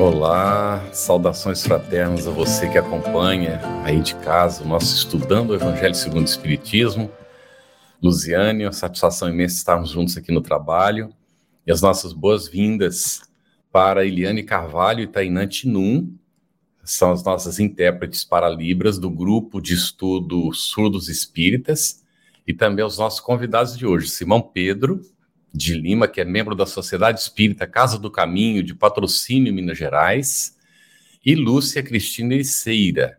Olá, saudações fraternas a você que acompanha aí de casa o nosso Estudando o Evangelho segundo o Espiritismo. Luziane, uma satisfação imensa estarmos juntos aqui no trabalho. E as nossas boas-vindas para Eliane Carvalho e Tainã Tinum, são as nossas intérpretes para Libras do grupo de estudo Surdos Espíritas, e também os nossos convidados de hoje, Simão Pedro, de Lima, que é membro da Sociedade Espírita Casa do Caminho, de Patrocínio, Minas Gerais, e Lúcia Cristina Ericeira,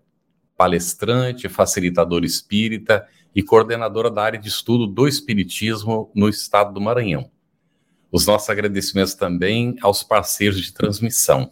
palestrante, facilitadora espírita e coordenadora da área de estudo do Espiritismo no estado do Maranhão. Os nossos agradecimentos também aos parceiros de transmissão.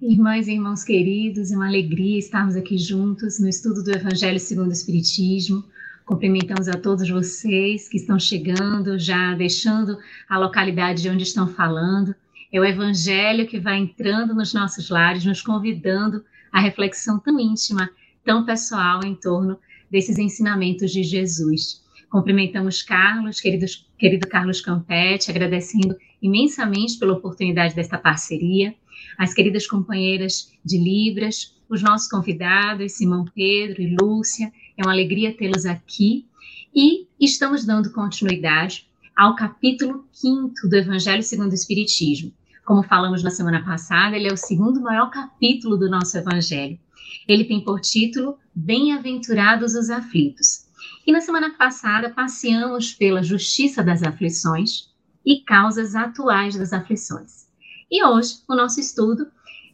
Irmãs e irmãos queridos, é uma alegria estarmos aqui juntos no estudo do Evangelho segundo o Espiritismo. Cumprimentamos a todos vocês que estão chegando, já deixando a localidade de onde estão falando. É o Evangelho que vai entrando nos nossos lares, nos convidando à reflexão tão íntima, tão pessoal em torno desses ensinamentos de Jesus. Cumprimentamos Carlos, querido, querido Carlos Campetti, agradecendo imensamente pela oportunidade desta parceria, as queridas companheiras de Libras, os nossos convidados, Simão Pedro e Lúcia, é uma alegria tê-los aqui e estamos dando continuidade ao capítulo 5 do Evangelho segundo o Espiritismo. Como falamos na semana passada, ele é o segundo maior capítulo do nosso Evangelho. Ele tem por título Bem-aventurados os aflitos. E na semana passada passeamos pela justiça das aflições e causas atuais das aflições. E hoje o nosso estudo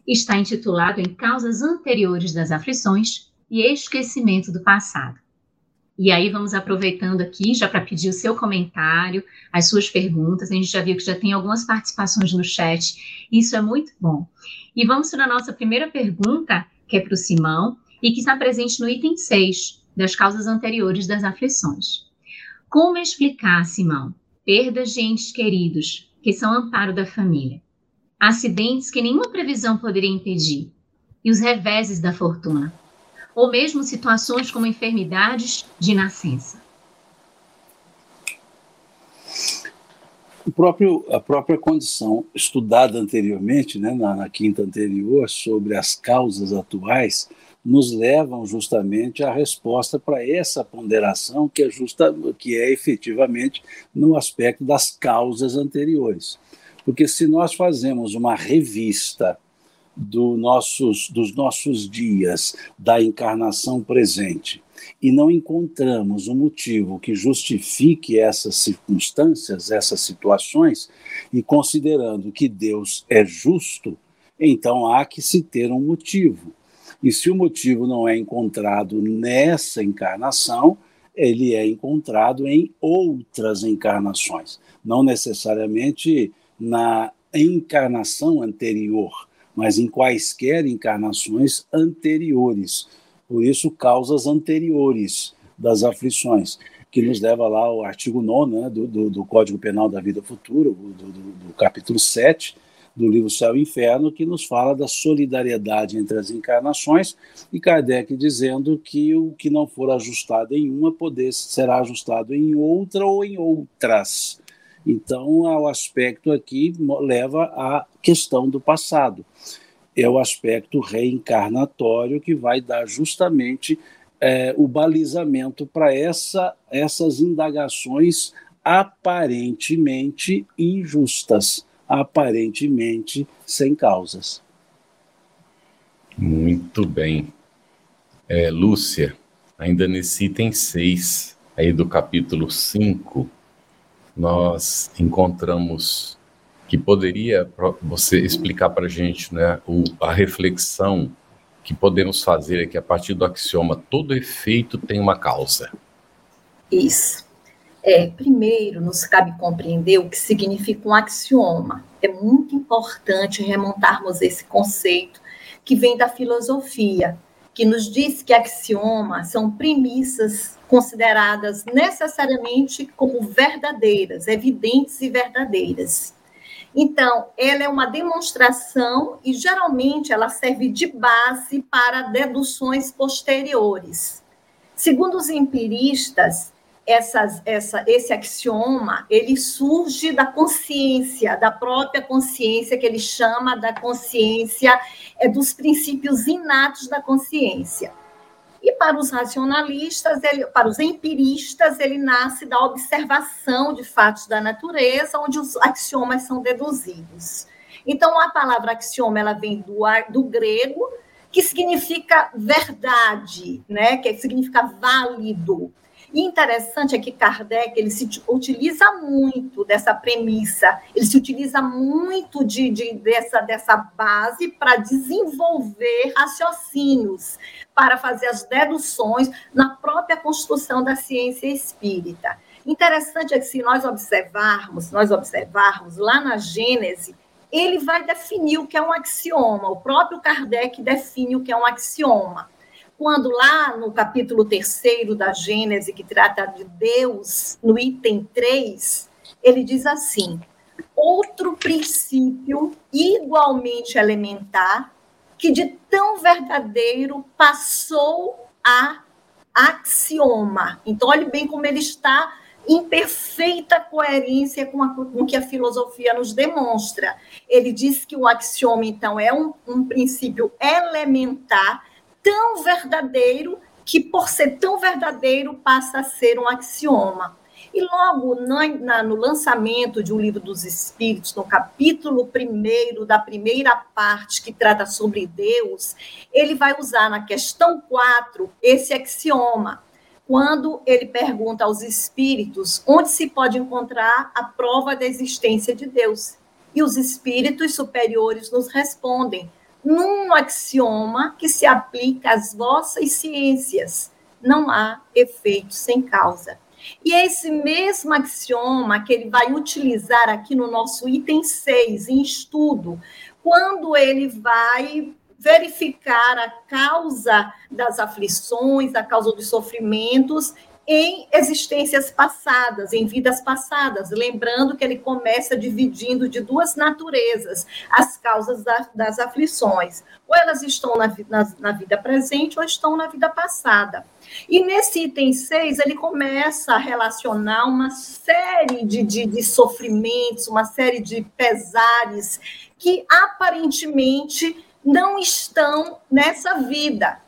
está intitulado em Causas Anteriores das Aflições e esquecimento do passado. E aí vamos aproveitando aqui já para pedir o seu comentário, as suas perguntas. A gente já viu que já tem algumas participações no chat. Isso é muito bom. E vamos para a nossa primeira pergunta, que é para o Simão, e que está presente no item 6 das causas anteriores das aflições. Como explicar, Simão, perdas de entes queridos, que são amparo da família, acidentes que nenhuma previsão poderia impedir, e os reveses da fortuna? ou mesmo situações como enfermidades de nascença. O próprio, a própria condição estudada anteriormente, né, na, na quinta anterior, sobre as causas atuais, nos levam justamente à resposta para essa ponderação que é justa, que é efetivamente no aspecto das causas anteriores. Porque se nós fazemos uma revista do nossos, dos nossos dias, da encarnação presente, e não encontramos um motivo que justifique essas circunstâncias, essas situações, e considerando que Deus é justo, então há que se ter um motivo. E se o motivo não é encontrado nessa encarnação, ele é encontrado em outras encarnações, não necessariamente na encarnação anterior mas em quaisquer encarnações anteriores. Por isso, causas anteriores das aflições, que nos leva lá ao artigo 9 né, do, do, do, Código Penal da Vida Futura, do, do, capítulo 7 do livro Céu e Inferno, que nos fala da solidariedade entre as encarnações, e Kardec dizendo que o que não for ajustado em uma poder será ajustado em outra ou em outras. Então, o aspecto aqui leva à questão do passado. É o aspecto reencarnatório que vai dar justamente é, o balizamento para essa, essas indagações aparentemente injustas, aparentemente sem causas. Muito bem. É, Lúcia, ainda nesse item 6 aí do capítulo 5, nós encontramos que poderia você explicar para a gente né, o, a reflexão que podemos fazer aqui a partir do axioma todo efeito tem uma causa. Isso. É, primeiro, nos cabe compreender o que significa um axioma. É muito importante remontarmos esse conceito que vem da filosofia que nos diz que axiomas são premissas consideradas necessariamente como verdadeiras, evidentes e verdadeiras. Então, ela é uma demonstração e geralmente ela serve de base para deduções posteriores. Segundo os empiristas, essas, essa, esse axioma ele surge da consciência, da própria consciência que ele chama da consciência é dos princípios inatos da consciência. E para os racionalistas, ele, para os empiristas, ele nasce da observação de fatos da natureza, onde os axiomas são deduzidos. Então, a palavra axioma ela vem do, do grego, que significa verdade, né? que significa válido. E interessante é que Kardec ele se utiliza muito dessa premissa, ele se utiliza muito de, de dessa, dessa base para desenvolver raciocínios, para fazer as deduções na própria construção da ciência espírita. Interessante é que se nós observarmos, nós observarmos lá na Gênese, ele vai definir o que é um axioma. O próprio Kardec define o que é um axioma quando lá no capítulo terceiro da Gênese, que trata de Deus, no item 3, ele diz assim: outro princípio igualmente elementar, que de tão verdadeiro passou a axioma. Então, olhe bem como ele está em perfeita coerência com, a, com o que a filosofia nos demonstra. Ele diz que o axioma, então, é um, um princípio elementar tão verdadeiro que, por ser tão verdadeiro, passa a ser um axioma. E logo no, na, no lançamento de um livro dos Espíritos, no capítulo primeiro da primeira parte que trata sobre Deus, ele vai usar na questão 4 esse axioma, quando ele pergunta aos espíritos onde se pode encontrar a prova da existência de Deus. E os espíritos superiores nos respondem: num axioma que se aplica às vossas ciências. Não há efeito sem causa. E é esse mesmo axioma que ele vai utilizar aqui no nosso item 6, em estudo, quando ele vai verificar a causa das aflições, a causa dos sofrimentos em existências passadas, em vidas passadas. Lembrando que ele começa dividindo de duas naturezas as causas da, das aflições. Ou elas estão na, na, na, vida presente ou estão na vida passada. E nesse item 6, ele começa a relacionar uma série de, de, de sofrimentos, uma série de pesares que aparentemente não estão nessa vida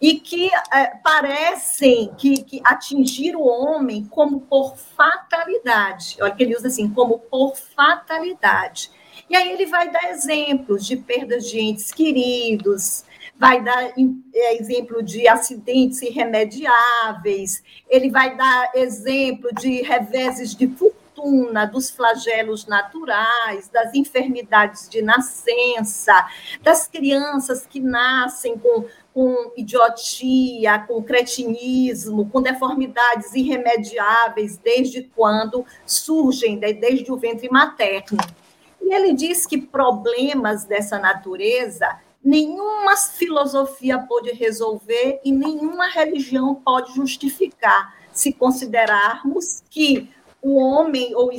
e que é, parecem que, que atingir o homem como por fatalidade. Olha que ele usa assim, como por fatalidade. E aí ele vai dar exemplos de perdas de entes queridos, vai dar é, exemplo de acidentes irremediáveis, ele vai dar exemplo de reveses de fortuna, dos flagelos naturais, das enfermidades de nascença, das crianças que nascem com com idiotia, com cretinismo, com deformidades irremediáveis, desde quando surgem, desde o ventre materno. E ele diz que problemas dessa natureza nenhuma filosofia pode resolver e nenhuma religião pode justificar, se considerarmos que o homem ou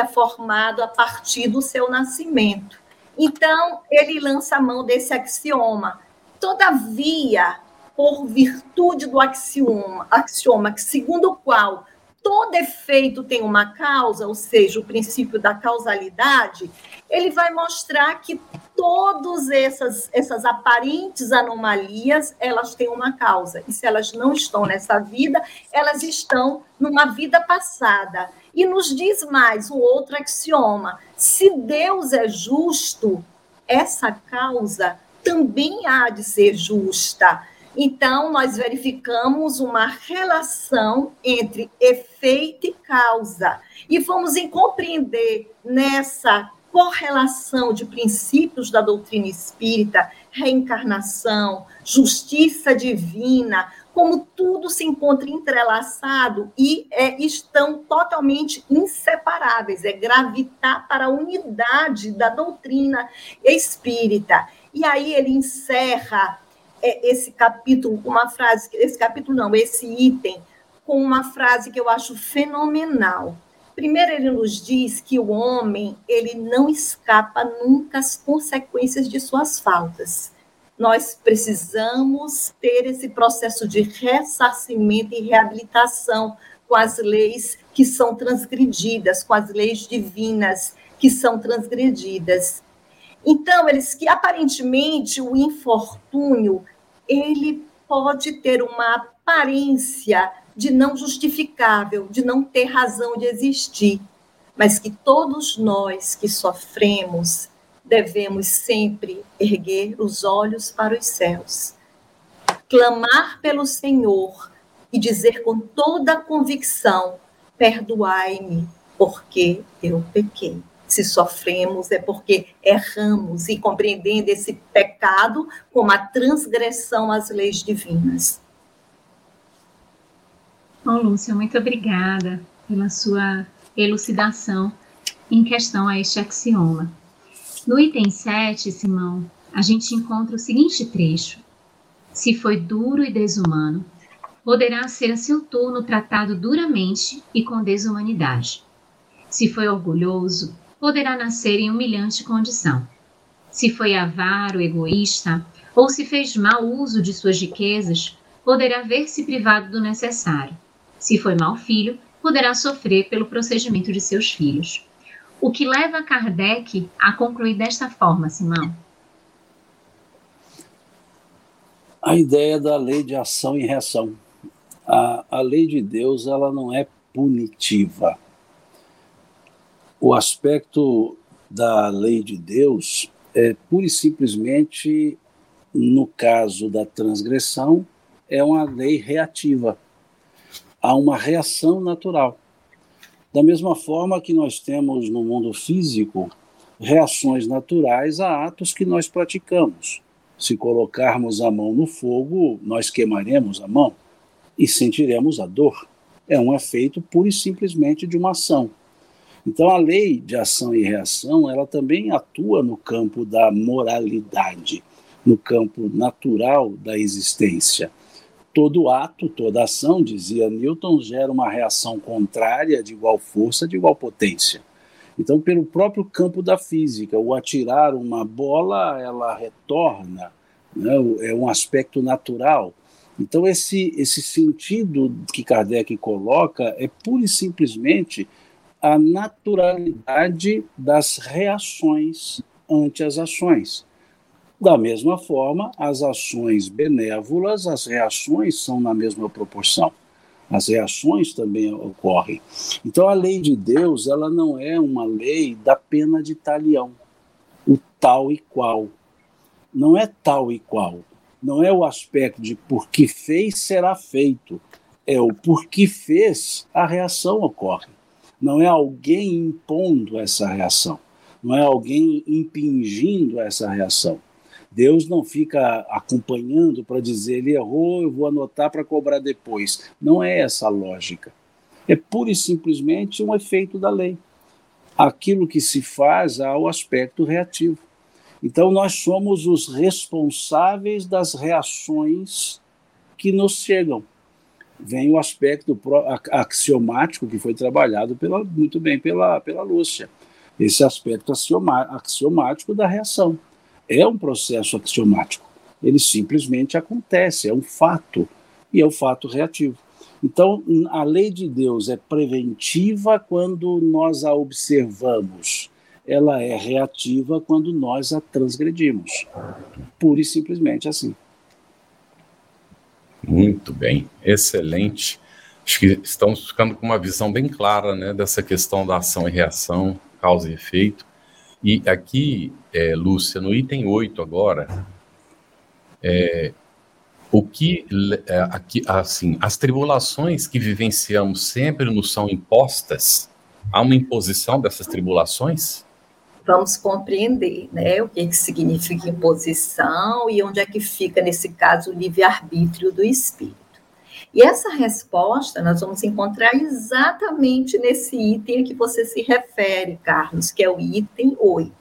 é formado a partir do seu nascimento. Então, ele lança a mão desse axioma Todavia, por virtude do axioma, axioma segundo o qual todo efeito tem uma causa, ou seja, o princípio da causalidade, ele vai mostrar que todas essas, essas aparentes anomalias, elas têm uma causa. E se elas não estão nessa vida, elas estão numa vida passada. E nos diz mais o outro axioma: se Deus é justo, essa causa também há de ser justa. Então, nós verificamos uma relação entre efeito e causa. E vamos em compreender nessa correlação de princípios da doutrina espírita, reencarnação, justiça divina, como tudo se encontra entrelaçado e é, estão totalmente inseparáveis, é gravitar para a unidade da doutrina espírita. E aí ele encerra esse capítulo com uma frase, esse capítulo não, esse item, com uma frase que eu acho fenomenal. Primeiro, ele nos diz que o homem ele não escapa nunca às consequências de suas faltas. Nós precisamos ter esse processo de ressarcimento e reabilitação com as leis que são transgredidas, com as leis divinas que são transgredidas. Então, eles que aparentemente o infortúnio ele pode ter uma aparência de não justificável, de não ter razão de existir, mas que todos nós que sofremos devemos sempre erguer os olhos para os céus, clamar pelo Senhor e dizer com toda a convicção: perdoai-me, porque eu pequei. Se sofremos é porque erramos e compreendendo esse pecado como a transgressão às leis divinas. Bom, Lúcia, muito obrigada pela sua elucidação em questão a este axioma. No item 7, Simão, a gente encontra o seguinte trecho: Se foi duro e desumano, poderá ser a seu turno tratado duramente e com desumanidade. Se foi orgulhoso, poderá nascer em humilhante condição. Se foi avaro, egoísta, ou se fez mau uso de suas riquezas, poderá ver-se privado do necessário. Se foi mau filho, poderá sofrer pelo procedimento de seus filhos. O que leva Kardec a concluir desta forma, Simão? A ideia da lei de ação e reação a, a lei de Deus ela não é punitiva. O aspecto da lei de Deus é pura e simplesmente, no caso da transgressão, é uma lei reativa. Há uma reação natural. Da mesma forma que nós temos no mundo físico reações naturais a atos que nós praticamos. Se colocarmos a mão no fogo, nós queimaremos a mão e sentiremos a dor. É um efeito pura e simplesmente de uma ação. Então a lei de ação e reação, ela também atua no campo da moralidade, no campo natural da existência. Todo ato, toda ação, dizia Newton, gera uma reação contrária de igual força, de igual potência. Então, pelo próprio campo da física, o atirar uma bola, ela retorna, né? é um aspecto natural. Então, esse, esse sentido que Kardec coloca é pura e simplesmente a naturalidade das reações ante as ações. Da mesma forma, as ações benévolas, as reações são na mesma proporção. As reações também ocorrem. Então, a lei de Deus, ela não é uma lei da pena de talião, o tal e qual. Não é tal e qual não é o aspecto de por que fez será feito, é o por que fez a reação ocorre. Não é alguém impondo essa reação, não é alguém impingindo essa reação. Deus não fica acompanhando para dizer ele errou, eu vou anotar para cobrar depois. Não é essa a lógica. É pura e simplesmente um efeito da lei. Aquilo que se faz há o aspecto reativo. Então, nós somos os responsáveis das reações que nos chegam. Vem o aspecto axiomático que foi trabalhado pela, muito bem pela, pela Lúcia. Esse aspecto axiomático da reação. É um processo axiomático. Ele simplesmente acontece, é um fato, e é um fato reativo. Então, a lei de Deus é preventiva quando nós a observamos ela é reativa quando nós a transgredimos. Pura e simplesmente assim. Muito bem, excelente. Acho que estamos ficando com uma visão bem clara né, dessa questão da ação e reação, causa e efeito. E aqui, é, Lúcia, no item 8 agora, é, o que é, aqui, assim, as tribulações que vivenciamos sempre nos são impostas? Há uma imposição dessas tribulações? Vamos compreender né, o que, que significa imposição e onde é que fica, nesse caso, o livre-arbítrio do espírito. E essa resposta nós vamos encontrar exatamente nesse item a que você se refere, Carlos, que é o item 8.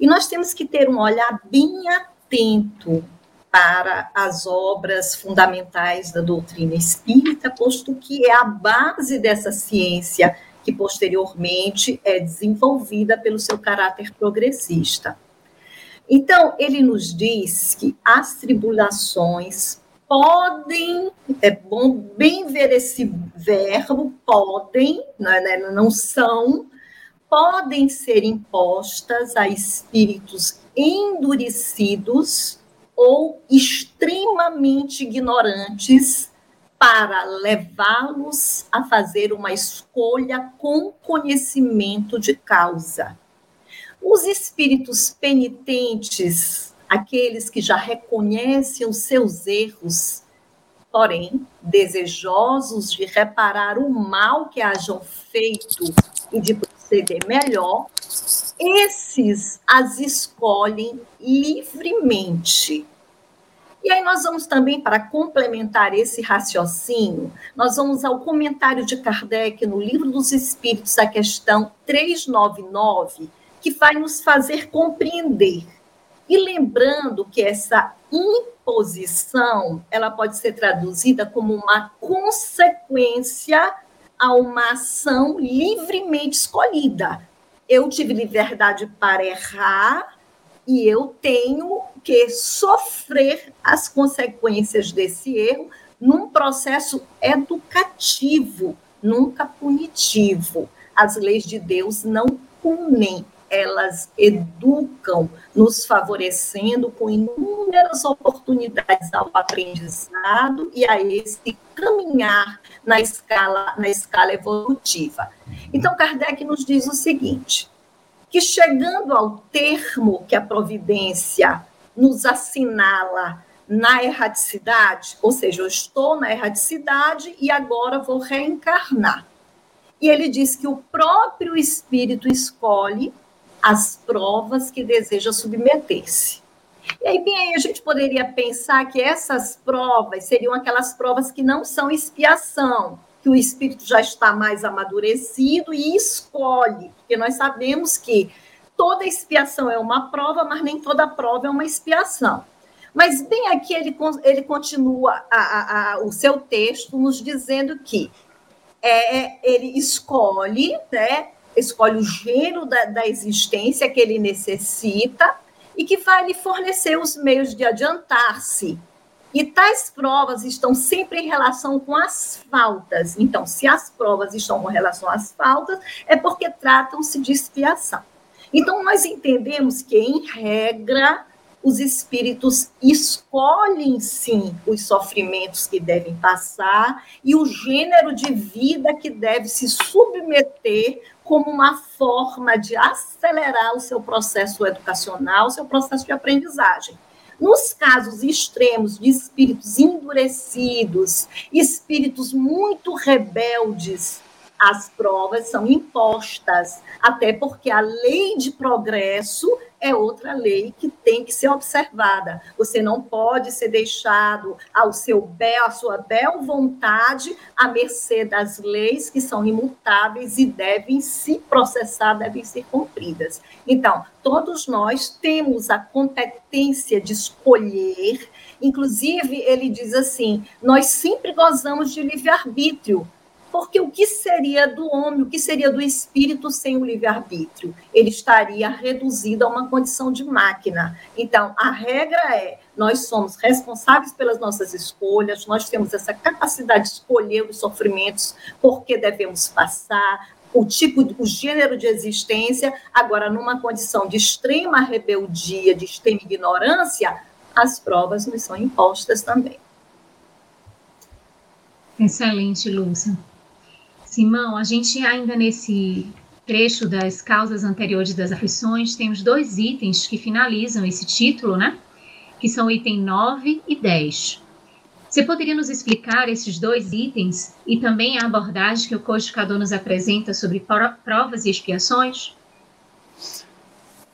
E nós temos que ter um olhar bem atento para as obras fundamentais da doutrina espírita, posto que é a base dessa ciência que posteriormente é desenvolvida pelo seu caráter progressista. Então, ele nos diz que as tribulações podem, é bom bem ver esse verbo, podem, é, né, não são, podem ser impostas a espíritos endurecidos ou extremamente ignorantes para levá-los a fazer uma escolha com conhecimento de causa. Os espíritos penitentes, aqueles que já reconhecem os seus erros, porém desejosos de reparar o mal que hajam feito e de proceder melhor, esses as escolhem livremente. E aí nós vamos também, para complementar esse raciocínio, nós vamos ao comentário de Kardec no Livro dos Espíritos, a questão 399, que vai nos fazer compreender. E lembrando que essa imposição, ela pode ser traduzida como uma consequência a uma ação livremente escolhida. Eu tive liberdade para errar e eu tenho que sofrer as consequências desse erro num processo educativo, nunca punitivo. As leis de Deus não punem, elas educam, nos favorecendo com inúmeras oportunidades ao aprendizado e a esse caminhar na escala, na escala evolutiva. Então, Kardec nos diz o seguinte: que chegando ao termo que a providência nos assinala na erraticidade, ou seja, eu estou na erraticidade e agora vou reencarnar. E ele diz que o próprio espírito escolhe as provas que deseja submeter-se. E aí, bem, a gente poderia pensar que essas provas seriam aquelas provas que não são expiação, que o espírito já está mais amadurecido e escolhe, porque nós sabemos que toda expiação é uma prova, mas nem toda prova é uma expiação. Mas bem aqui ele, ele continua a, a, a, o seu texto nos dizendo que é, ele escolhe, né, escolhe o gênero da, da existência que ele necessita e que vai lhe fornecer os meios de adiantar-se e tais provas estão sempre em relação com as faltas. Então, se as provas estão com relação às faltas, é porque tratam-se de expiação. Então, nós entendemos que, em regra, os espíritos escolhem sim os sofrimentos que devem passar e o gênero de vida que deve se submeter como uma forma de acelerar o seu processo educacional, o seu processo de aprendizagem. Nos casos extremos de espíritos endurecidos, espíritos muito rebeldes, as provas são impostas, até porque a lei de progresso é outra lei que tem que ser observada. Você não pode ser deixado ao seu bel, à sua bel vontade, à mercê das leis que são imutáveis e devem se processar, devem ser cumpridas. Então, todos nós temos a competência de escolher, inclusive ele diz assim: nós sempre gozamos de livre-arbítrio porque o que seria do homem, o que seria do espírito sem o livre-arbítrio? Ele estaria reduzido a uma condição de máquina. Então, a regra é: nós somos responsáveis pelas nossas escolhas, nós temos essa capacidade de escolher os sofrimentos, porque devemos passar, o tipo, o gênero de existência. Agora, numa condição de extrema rebeldia, de extrema ignorância, as provas nos são impostas também. Excelente, Lúcia. Simão, a gente ainda nesse trecho das causas anteriores das aflições, temos dois itens que finalizam esse título, né? Que são o item 9 e 10. Você poderia nos explicar esses dois itens e também a abordagem que o codificador nos apresenta sobre provas e expiações?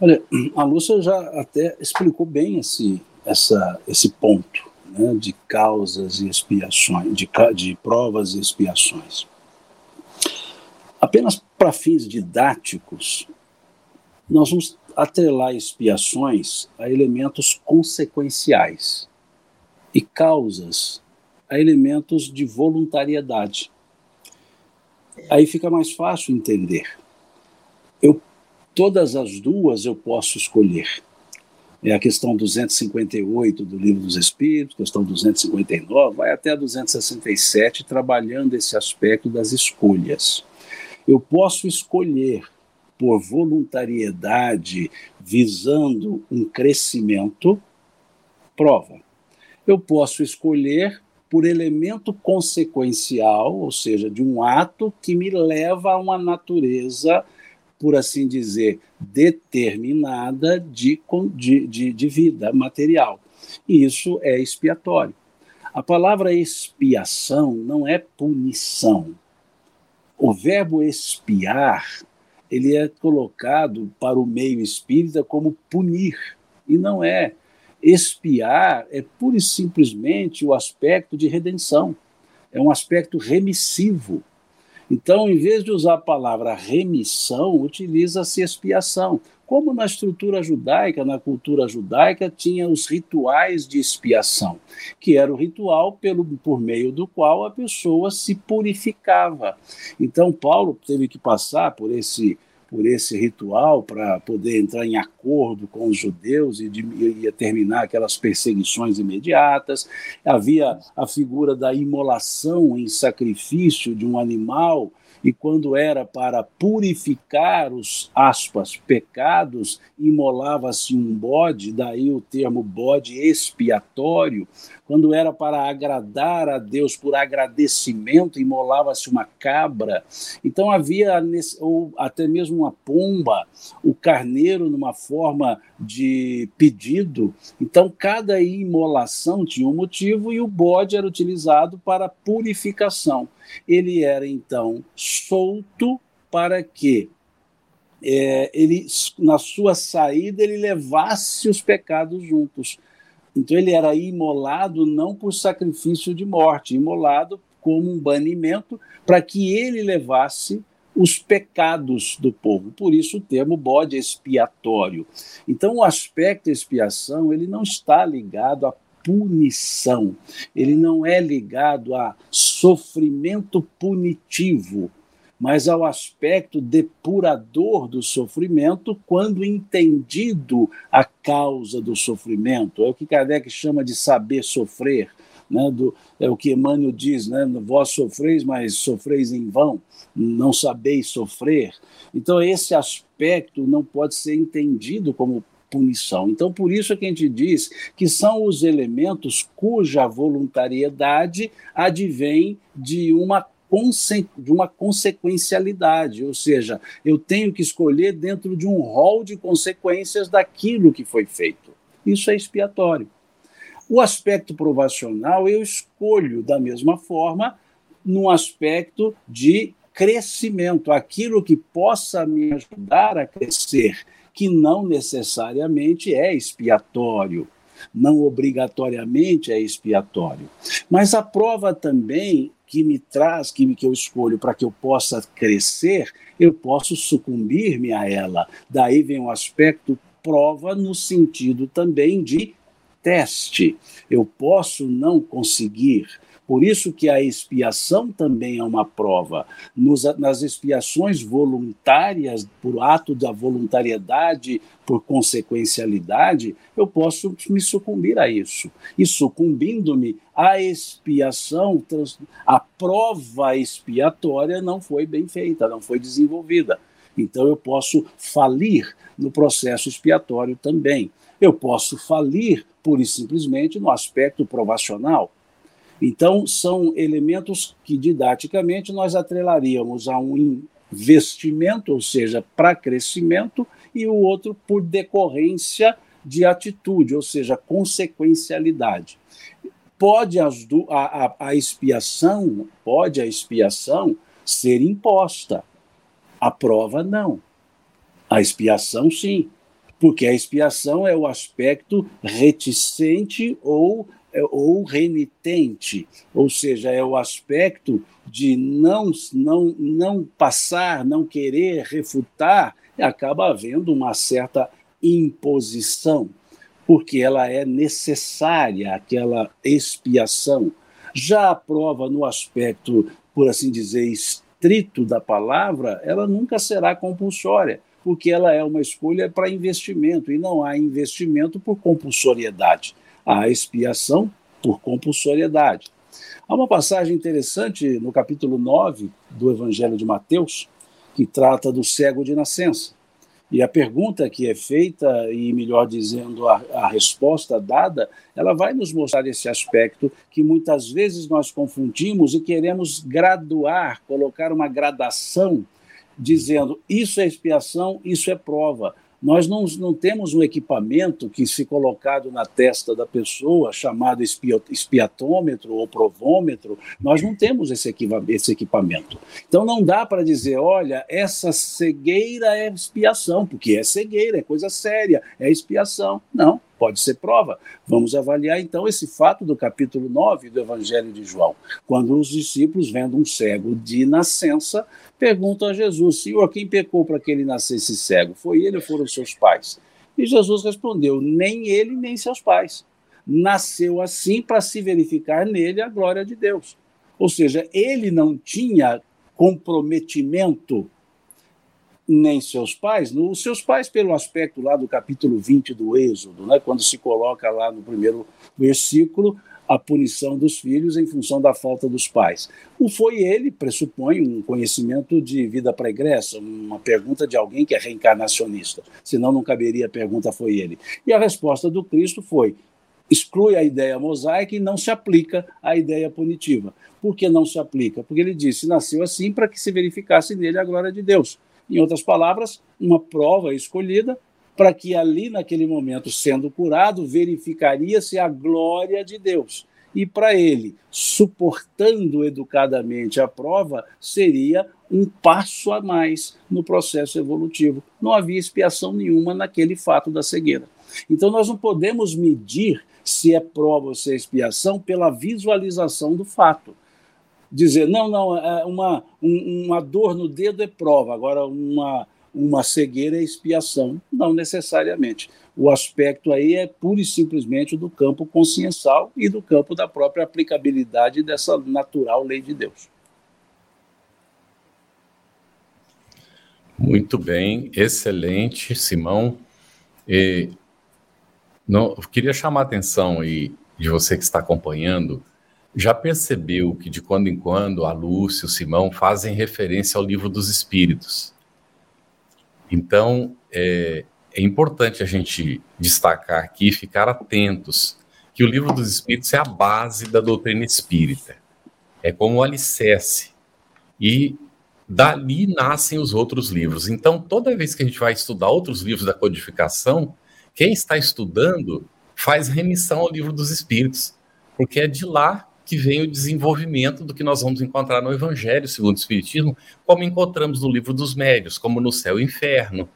Olha, a Lúcia já até explicou bem esse, essa, esse ponto né, de causas e expiações, de, de provas e expiações. Apenas para fins didáticos, nós vamos atrelar expiações a elementos consequenciais. e causas a elementos de voluntariedade. Aí fica mais fácil entender. Eu, todas as duas eu posso escolher. É a questão 258 do Livro dos Espíritos, questão 259, vai até a 267, trabalhando esse aspecto das escolhas. Eu posso escolher por voluntariedade, visando um crescimento, prova. Eu posso escolher por elemento consequencial, ou seja, de um ato que me leva a uma natureza, por assim dizer, determinada de, de, de, de vida material. E isso é expiatório. A palavra expiação não é punição. O verbo expiar ele é colocado para o meio espírita como punir, e não é. Espiar é pura e simplesmente o aspecto de redenção, é um aspecto remissivo. Então, em vez de usar a palavra remissão, utiliza-se expiação. Como na estrutura judaica, na cultura judaica, tinha os rituais de expiação, que era o ritual pelo, por meio do qual a pessoa se purificava. Então, Paulo teve que passar por esse por esse ritual para poder entrar em acordo com os judeus e, de, e terminar aquelas perseguições imediatas. Havia a figura da imolação em sacrifício de um animal e quando era para purificar os aspas pecados, imolava-se um bode, daí o termo bode expiatório. Quando era para agradar a Deus por agradecimento, imolava-se uma cabra. Então havia ou até mesmo uma pomba, o carneiro numa forma de pedido. Então cada imolação tinha um motivo e o bode era utilizado para purificação ele era então solto para que é, ele, na sua saída, ele levasse os pecados juntos. Então ele era imolado não por sacrifício de morte, imolado como um banimento para que ele levasse os pecados do povo. Por isso o termo bode expiatório. Então o aspecto expiação, ele não está ligado a punição. Ele não é ligado a sofrimento punitivo, mas ao aspecto depurador do sofrimento quando entendido a causa do sofrimento. É o que Kardec chama de saber sofrer. Né, do, é o que Emmanuel diz, né, vós sofreis, mas sofreis em vão, não sabeis sofrer. Então, esse aspecto não pode ser entendido como punição. Então, por isso é que a gente diz que são os elementos cuja voluntariedade advém de uma de uma consequencialidade, ou seja, eu tenho que escolher dentro de um rol de consequências daquilo que foi feito. Isso é expiatório. O aspecto provacional eu escolho da mesma forma no aspecto de crescimento, aquilo que possa me ajudar a crescer que não necessariamente é expiatório, não obrigatoriamente é expiatório. Mas a prova também que me traz, que, que eu escolho para que eu possa crescer, eu posso sucumbir-me a ela. Daí vem o aspecto prova no sentido também de teste. Eu posso não conseguir, por isso que a expiação também é uma prova. Nos, nas expiações voluntárias, por ato da voluntariedade, por consequencialidade, eu posso me sucumbir a isso. E sucumbindo-me, a expiação, a prova expiatória não foi bem feita, não foi desenvolvida. Então eu posso falir no processo expiatório também. Eu posso falir, pura e simplesmente, no aspecto provacional então, são elementos que didaticamente nós atrelaríamos a um investimento, ou seja, para crescimento, e o outro por decorrência de atitude, ou seja, consequencialidade. Pode as do, a, a, a expiação, pode a expiação ser imposta. A prova não. A expiação sim, porque a expiação é o aspecto reticente ou ou renitente, ou seja, é o aspecto de não, não, não passar, não querer refutar, acaba havendo uma certa imposição. porque ela é necessária, aquela expiação. Já a prova, no aspecto, por assim dizer, estrito da palavra, ela nunca será compulsória, porque ela é uma escolha para investimento, e não há investimento por compulsoriedade. Há expiação por compulsoriedade. Há uma passagem interessante no capítulo 9 do Evangelho de Mateus, que trata do cego de nascença. E a pergunta que é feita, e melhor dizendo, a, a, resposta dada, ela vai nos mostrar esse aspecto que muitas vezes nós confundimos e queremos graduar, colocar uma gradação, dizendo isso é expiação, isso é prova. Nós não, não temos um equipamento que, se colocado na testa da pessoa, chamado espiatômetro ou provômetro, nós não temos esse, esse equipamento. Então não dá para dizer, olha, essa cegueira é expiação, porque é cegueira, é coisa séria, é expiação. Não pode ser prova. Vamos avaliar então esse fato do capítulo 9 do Evangelho de João, quando os discípulos, vendo um cego de nascença, perguntam a Jesus: Senhor, quem pecou para que ele nascesse cego? Foi ele ou foram seus pais? E Jesus respondeu: Nem ele, nem seus pais. Nasceu assim para se verificar nele a glória de Deus. Ou seja, ele não tinha comprometimento nem seus pais, os seus pais, pelo aspecto lá do capítulo 20 do Êxodo, né, quando se coloca lá no primeiro versículo a punição dos filhos em função da falta dos pais. O foi ele, pressupõe um conhecimento de vida pregressa, uma pergunta de alguém que é reencarnacionista, senão não caberia a pergunta foi ele. E a resposta do Cristo foi: exclui a ideia mosaica e não se aplica à ideia punitiva. Por que não se aplica? Porque ele disse: nasceu assim para que se verificasse nele a glória de Deus. Em outras palavras, uma prova escolhida para que ali, naquele momento, sendo curado, verificaria-se a glória de Deus. E para ele, suportando educadamente a prova, seria um passo a mais no processo evolutivo. Não havia expiação nenhuma naquele fato da cegueira. Então, nós não podemos medir se é prova ou se é expiação pela visualização do fato dizer, não, não, é uma, uma dor no dedo é prova, agora uma, uma cegueira é expiação. Não necessariamente. O aspecto aí é pura e simplesmente do campo consciencial e do campo da própria aplicabilidade dessa natural lei de Deus. Muito bem, excelente, Simão. E, não, queria chamar a atenção aí de você que está acompanhando já percebeu que de quando em quando a Lúcia e o Simão fazem referência ao livro dos Espíritos? Então, é, é importante a gente destacar aqui, ficar atentos, que o livro dos Espíritos é a base da doutrina espírita. É como o alicerce. E dali nascem os outros livros. Então, toda vez que a gente vai estudar outros livros da codificação, quem está estudando faz remissão ao livro dos Espíritos, porque é de lá que vem o desenvolvimento do que nós vamos encontrar no Evangelho segundo o Espiritismo, como encontramos no livro dos médios, como no céu e inferno,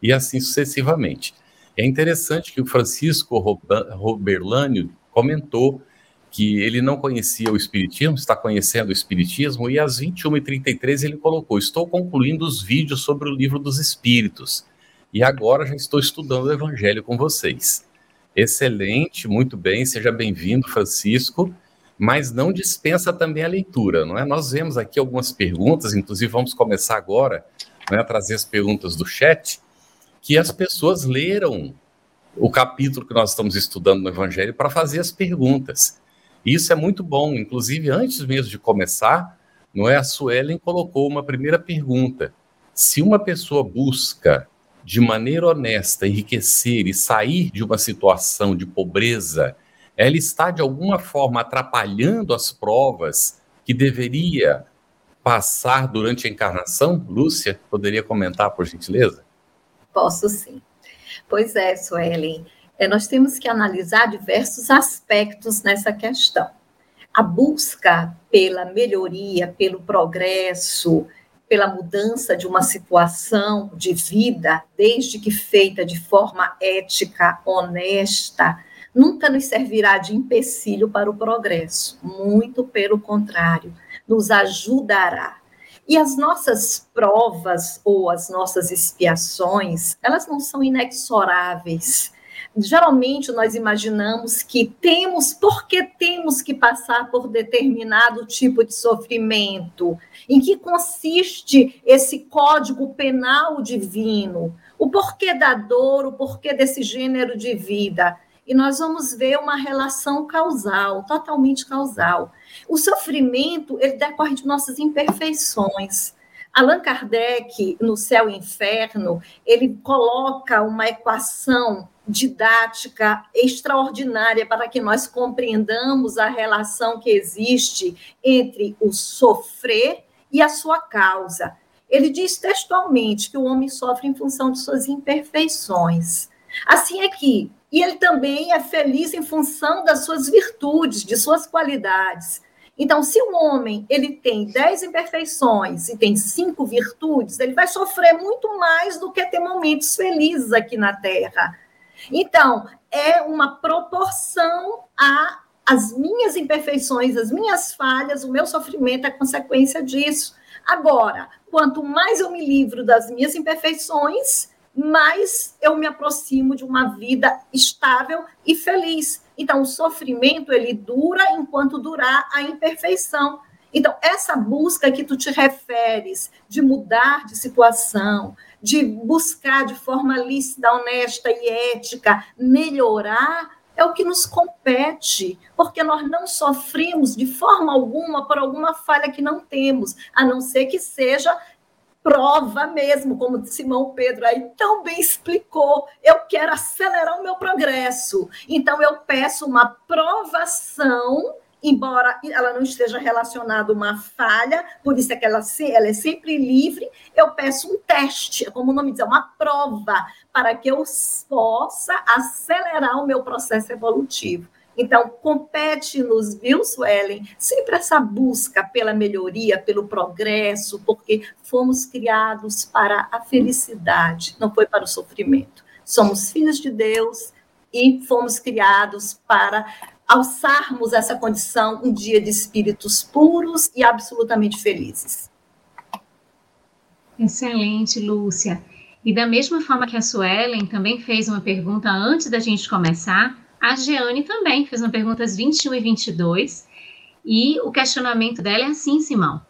e assim sucessivamente. É interessante que o Francisco Roberlânio comentou que ele não conhecia o Espiritismo, está conhecendo o Espiritismo, e às 21h33 ele colocou: Estou concluindo os vídeos sobre o livro dos Espíritos, e agora já estou estudando o Evangelho com vocês. Excelente, muito bem, seja bem-vindo, Francisco mas não dispensa também a leitura, não é? Nós vemos aqui algumas perguntas, inclusive vamos começar agora né, a trazer as perguntas do chat, que as pessoas leram o capítulo que nós estamos estudando no Evangelho para fazer as perguntas. Isso é muito bom. Inclusive, antes mesmo de começar, não é? A Suelen colocou uma primeira pergunta: se uma pessoa busca de maneira honesta enriquecer e sair de uma situação de pobreza ela está de alguma forma atrapalhando as provas que deveria passar durante a encarnação? Lúcia, poderia comentar, por gentileza? Posso sim. Pois é, Suelen. É, nós temos que analisar diversos aspectos nessa questão. A busca pela melhoria, pelo progresso, pela mudança de uma situação de vida, desde que feita de forma ética, honesta, nunca nos servirá de empecilho para o progresso, muito pelo contrário, nos ajudará. E as nossas provas ou as nossas expiações, elas não são inexoráveis. Geralmente nós imaginamos que temos, porque temos que passar por determinado tipo de sofrimento, em que consiste esse código penal divino, o porquê da dor, o porquê desse gênero de vida. E nós vamos ver uma relação causal, totalmente causal. O sofrimento, ele decorre de nossas imperfeições. Allan Kardec, no Céu e Inferno, ele coloca uma equação didática extraordinária para que nós compreendamos a relação que existe entre o sofrer e a sua causa. Ele diz textualmente que o homem sofre em função de suas imperfeições. Assim é que, e ele também é feliz em função das suas virtudes, de suas qualidades. Então, se o homem ele tem dez imperfeições e tem cinco virtudes, ele vai sofrer muito mais do que ter momentos felizes aqui na Terra. Então, é uma proporção a as minhas imperfeições, as minhas falhas, o meu sofrimento é consequência disso. Agora, quanto mais eu me livro das minhas imperfeições, mais eu me aproximo de uma vida estável e feliz. Então, o sofrimento ele dura enquanto durar a imperfeição. Então, essa busca que tu te referes de mudar de situação, de buscar de forma lícita, honesta e ética melhorar, é o que nos compete, porque nós não sofremos de forma alguma por alguma falha que não temos, a não ser que seja prova mesmo, como Simão Pedro aí tão bem explicou. Eu quero acelerar o meu progresso. Então, eu peço uma provação embora ela não esteja relacionada a uma falha, por isso é que ela, ela é sempre livre, eu peço um teste, como o nome diz, é uma prova, para que eu possa acelerar o meu processo evolutivo. Então, compete-nos, viu, Suelen, sempre essa busca pela melhoria, pelo progresso, porque fomos criados para a felicidade, não foi para o sofrimento. Somos filhos de Deus e fomos criados para alçarmos essa condição um dia de espíritos puros e absolutamente felizes. Excelente, Lúcia. E da mesma forma que a Suelen também fez uma pergunta antes da gente começar, a Jeane também fez uma pergunta às 21 e 22, e o questionamento dela é assim, Simão.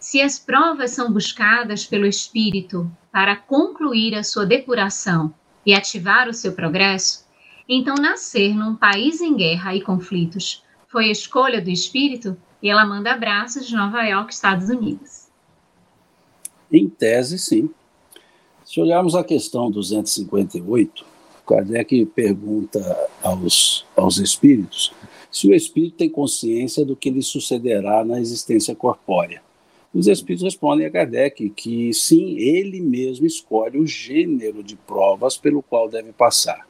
Se as provas são buscadas pelo espírito para concluir a sua depuração e ativar o seu progresso, então, nascer num país em guerra e conflitos foi escolha do espírito e ela manda abraços de Nova York, Estados Unidos. Em tese, sim. Se olharmos a questão 258, Kardec pergunta aos, aos espíritos se o espírito tem consciência do que lhe sucederá na existência corpórea. Os espíritos respondem a Kardec que sim, ele mesmo escolhe o gênero de provas pelo qual deve passar.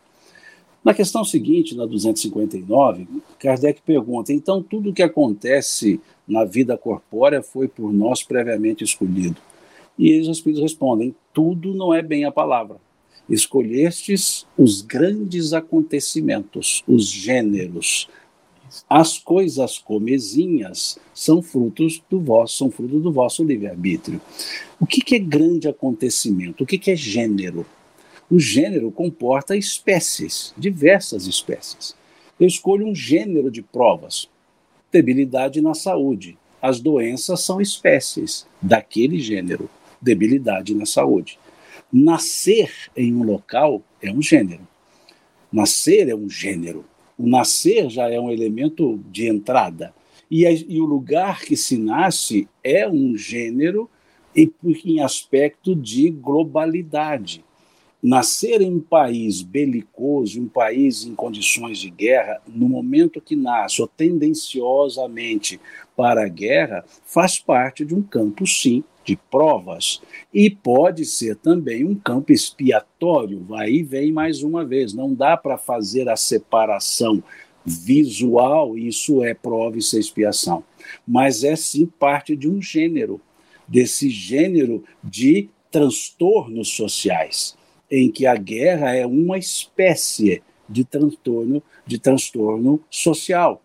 Na questão seguinte, na 259, Kardec pergunta: então tudo o que acontece na vida corpórea foi por nós previamente escolhido? E eles, os espíritos, respondem: tudo não é bem a palavra. Escolhestes os grandes acontecimentos, os gêneros. As coisas comezinhas são frutos do vosso, são fruto do vosso livre-arbítrio. O que, que, é grande acontecimento? O que, que é gênero? O gênero comporta espécies, diversas espécies. Eu escolho um gênero de provas. Debilidade na saúde. As doenças são espécies daquele gênero. Debilidade na saúde. Nascer em um local é um gênero. Nascer é um gênero. O nascer já é um elemento de entrada. E, a, e o lugar que se nasce é um gênero em, em aspecto de globalidade nascer em um país belicoso, um país em condições de guerra, no momento que nasce, ou tendenciosamente para a guerra, faz parte de um campo, sim, de provas. E pode ser também um campo expiatório. Aí vem mais uma vez, não dá para fazer a separação visual, isso é prova e é expiação. Mas é sim parte de um gênero, desse gênero de transtornos sociais em que a guerra é uma espécie de transtorno, de transtorno social.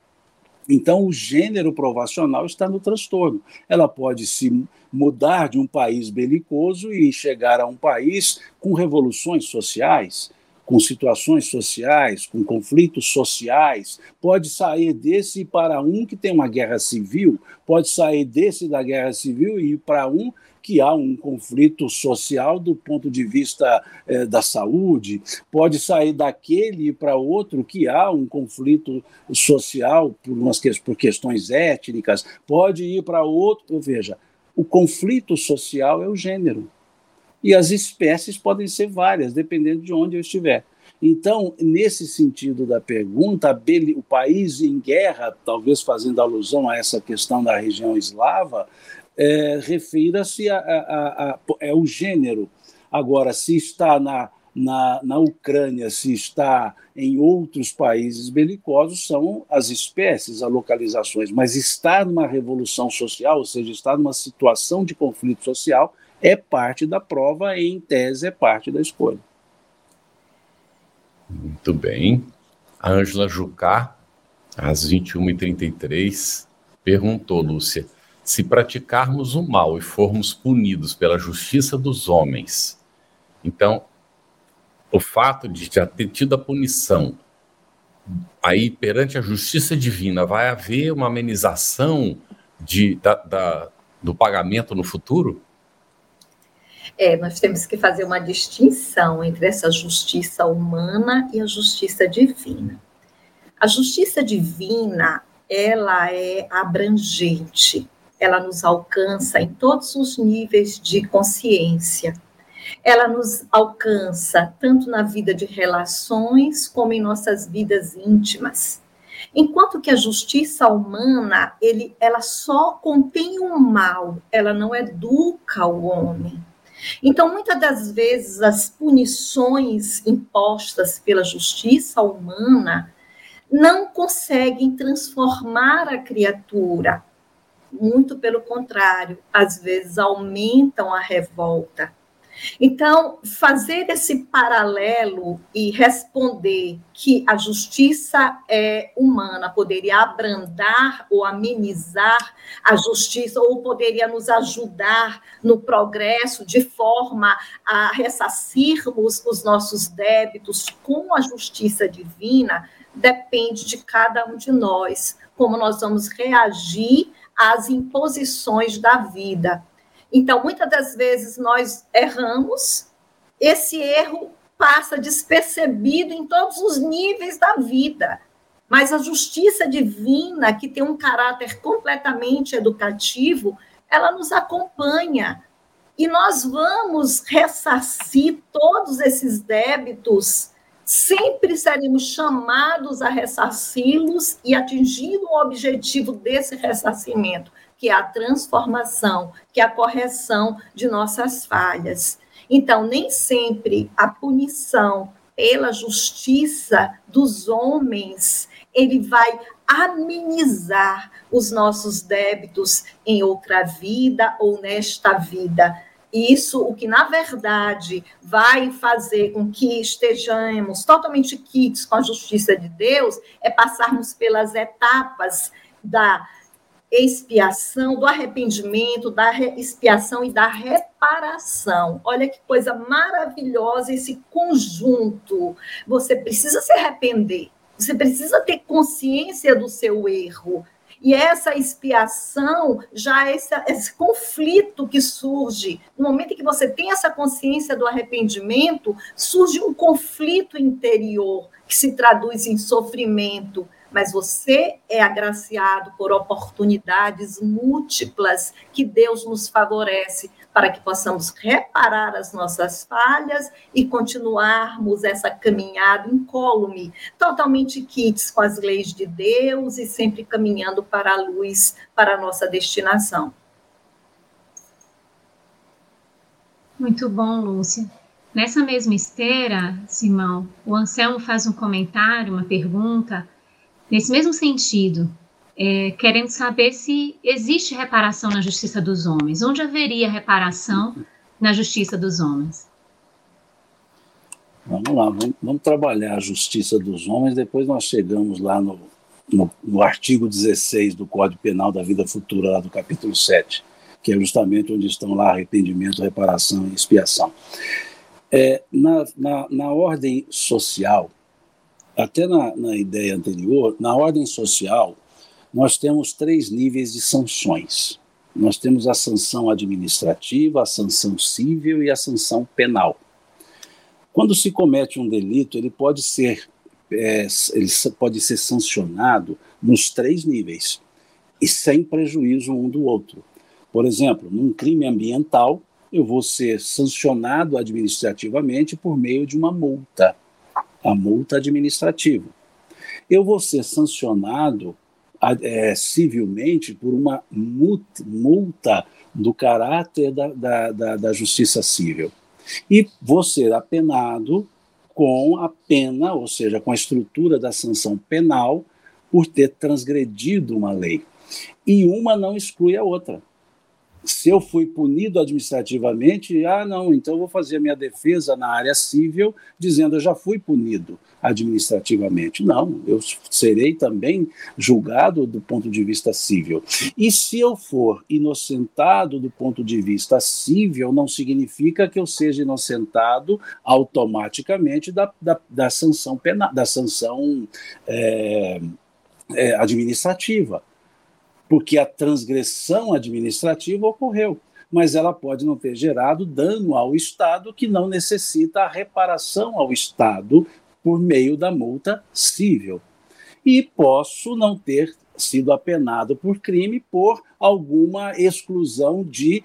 Então, o gênero provacional está no transtorno. Ela pode se mudar de um país belicoso e chegar a um país com revoluções sociais, com situações sociais, com conflitos sociais, pode sair desse para um que tem uma guerra civil, pode sair desse da guerra civil e ir para um que há um conflito social do ponto de vista eh, da saúde, pode sair daquele para outro que há um conflito social por, umas, por questões étnicas, pode ir para outro. Veja, o conflito social é o gênero. E as espécies podem ser várias, dependendo de onde eu estiver. Então, nesse sentido da pergunta, o país em guerra, talvez fazendo alusão a essa questão da região eslava, é, refira-se a, a, a, é o gênero. Agora, se está na, na, na Ucrânia, se está em outros países belicosos, são as espécies, as localizações. Mas estar numa revolução social, ou seja, estar numa situação de conflito social, é parte da prova e, em tese, é parte da escolha. Muito bem. A Ângela Jucá, às 21h33, perguntou, Lúcia, se praticarmos o mal e formos punidos pela justiça dos homens, então o fato de já ter tido a punição, aí perante a justiça divina, vai haver uma amenização de, da, da, do pagamento no futuro? É, nós temos que fazer uma distinção entre essa justiça humana e a justiça divina. A justiça divina, ela é abrangente, ela nos alcança em todos os níveis de consciência. Ela nos alcança tanto na vida de relações como em nossas vidas íntimas. Enquanto que a justiça humana, ele, ela só contém o um mal, ela não educa o homem. Então, muitas das vezes, as punições impostas pela justiça humana não conseguem transformar a criatura, muito pelo contrário, às vezes aumentam a revolta. Então, fazer esse paralelo e responder que a justiça é humana poderia abrandar ou amenizar a justiça, ou poderia nos ajudar no progresso de forma a ressarcirmos os nossos débitos com a justiça divina, depende de cada um de nós, como nós vamos reagir às imposições da vida. Então, muitas das vezes nós erramos, esse erro passa despercebido em todos os níveis da vida. Mas a justiça divina, que tem um caráter completamente educativo, ela nos acompanha. E nós vamos ressarcir todos esses débitos sempre seremos chamados a ressarci-los e atingindo o objetivo desse ressarcimento, que é a transformação, que é a correção de nossas falhas. Então, nem sempre a punição pela justiça dos homens, ele vai amenizar os nossos débitos em outra vida ou nesta vida isso, o que na verdade vai fazer com que estejamos totalmente quites com a justiça de Deus, é passarmos pelas etapas da expiação, do arrependimento, da expiação e da reparação. Olha que coisa maravilhosa esse conjunto. Você precisa se arrepender, você precisa ter consciência do seu erro, e essa expiação, já esse, esse conflito que surge, no momento em que você tem essa consciência do arrependimento, surge um conflito interior que se traduz em sofrimento, mas você é agraciado por oportunidades múltiplas que Deus nos favorece para que possamos reparar as nossas falhas e continuarmos essa caminhada incólume, totalmente quites com as leis de Deus e sempre caminhando para a luz, para a nossa destinação. Muito bom, Lúcia. Nessa mesma esteira, Simão, o Anselmo faz um comentário, uma pergunta nesse mesmo sentido, é, querendo saber se existe reparação na justiça dos homens. Onde haveria reparação na justiça dos homens? Vamos lá, vamos, vamos trabalhar a justiça dos homens, depois nós chegamos lá no, no, no, artigo 16 do Código Penal da Vida Futura, lá do capítulo 7, que é justamente onde estão lá arrependimento, reparação e expiação. É, na, na, na ordem social, até na, na ideia anterior, na ordem social, nós temos três níveis de sanções. Nós temos a sanção administrativa, a sanção civil e a sanção penal. Quando se comete um delito, ele pode ser, é, ele pode ser sancionado nos três níveis e sem prejuízo um do outro. Por exemplo, num crime ambiental, eu vou ser sancionado administrativamente por meio de uma multa, a multa administrativa. Eu vou ser sancionado é, civilmente por uma multa do caráter da, da, da, da justiça civil. E vou ser apenado com a pena, ou seja, com a estrutura da sanção penal, por ter transgredido uma lei. E uma não exclui a outra se eu fui punido administrativamente, ah, não, então vou fazer a minha defesa na área civil dizendo eu já fui punido administrativamente. Não, eu serei também julgado do ponto de vista civil. E se eu for inocentado do ponto de vista civil, não significa que eu seja inocentado automaticamente da, da, da sanção penal, da sanção é, é, administrativa porque a transgressão administrativa ocorreu, mas ela pode não ter gerado dano ao Estado que não necessita a reparação ao Estado por meio da multa civil. E posso não ter sido apenado por crime por alguma exclusão de,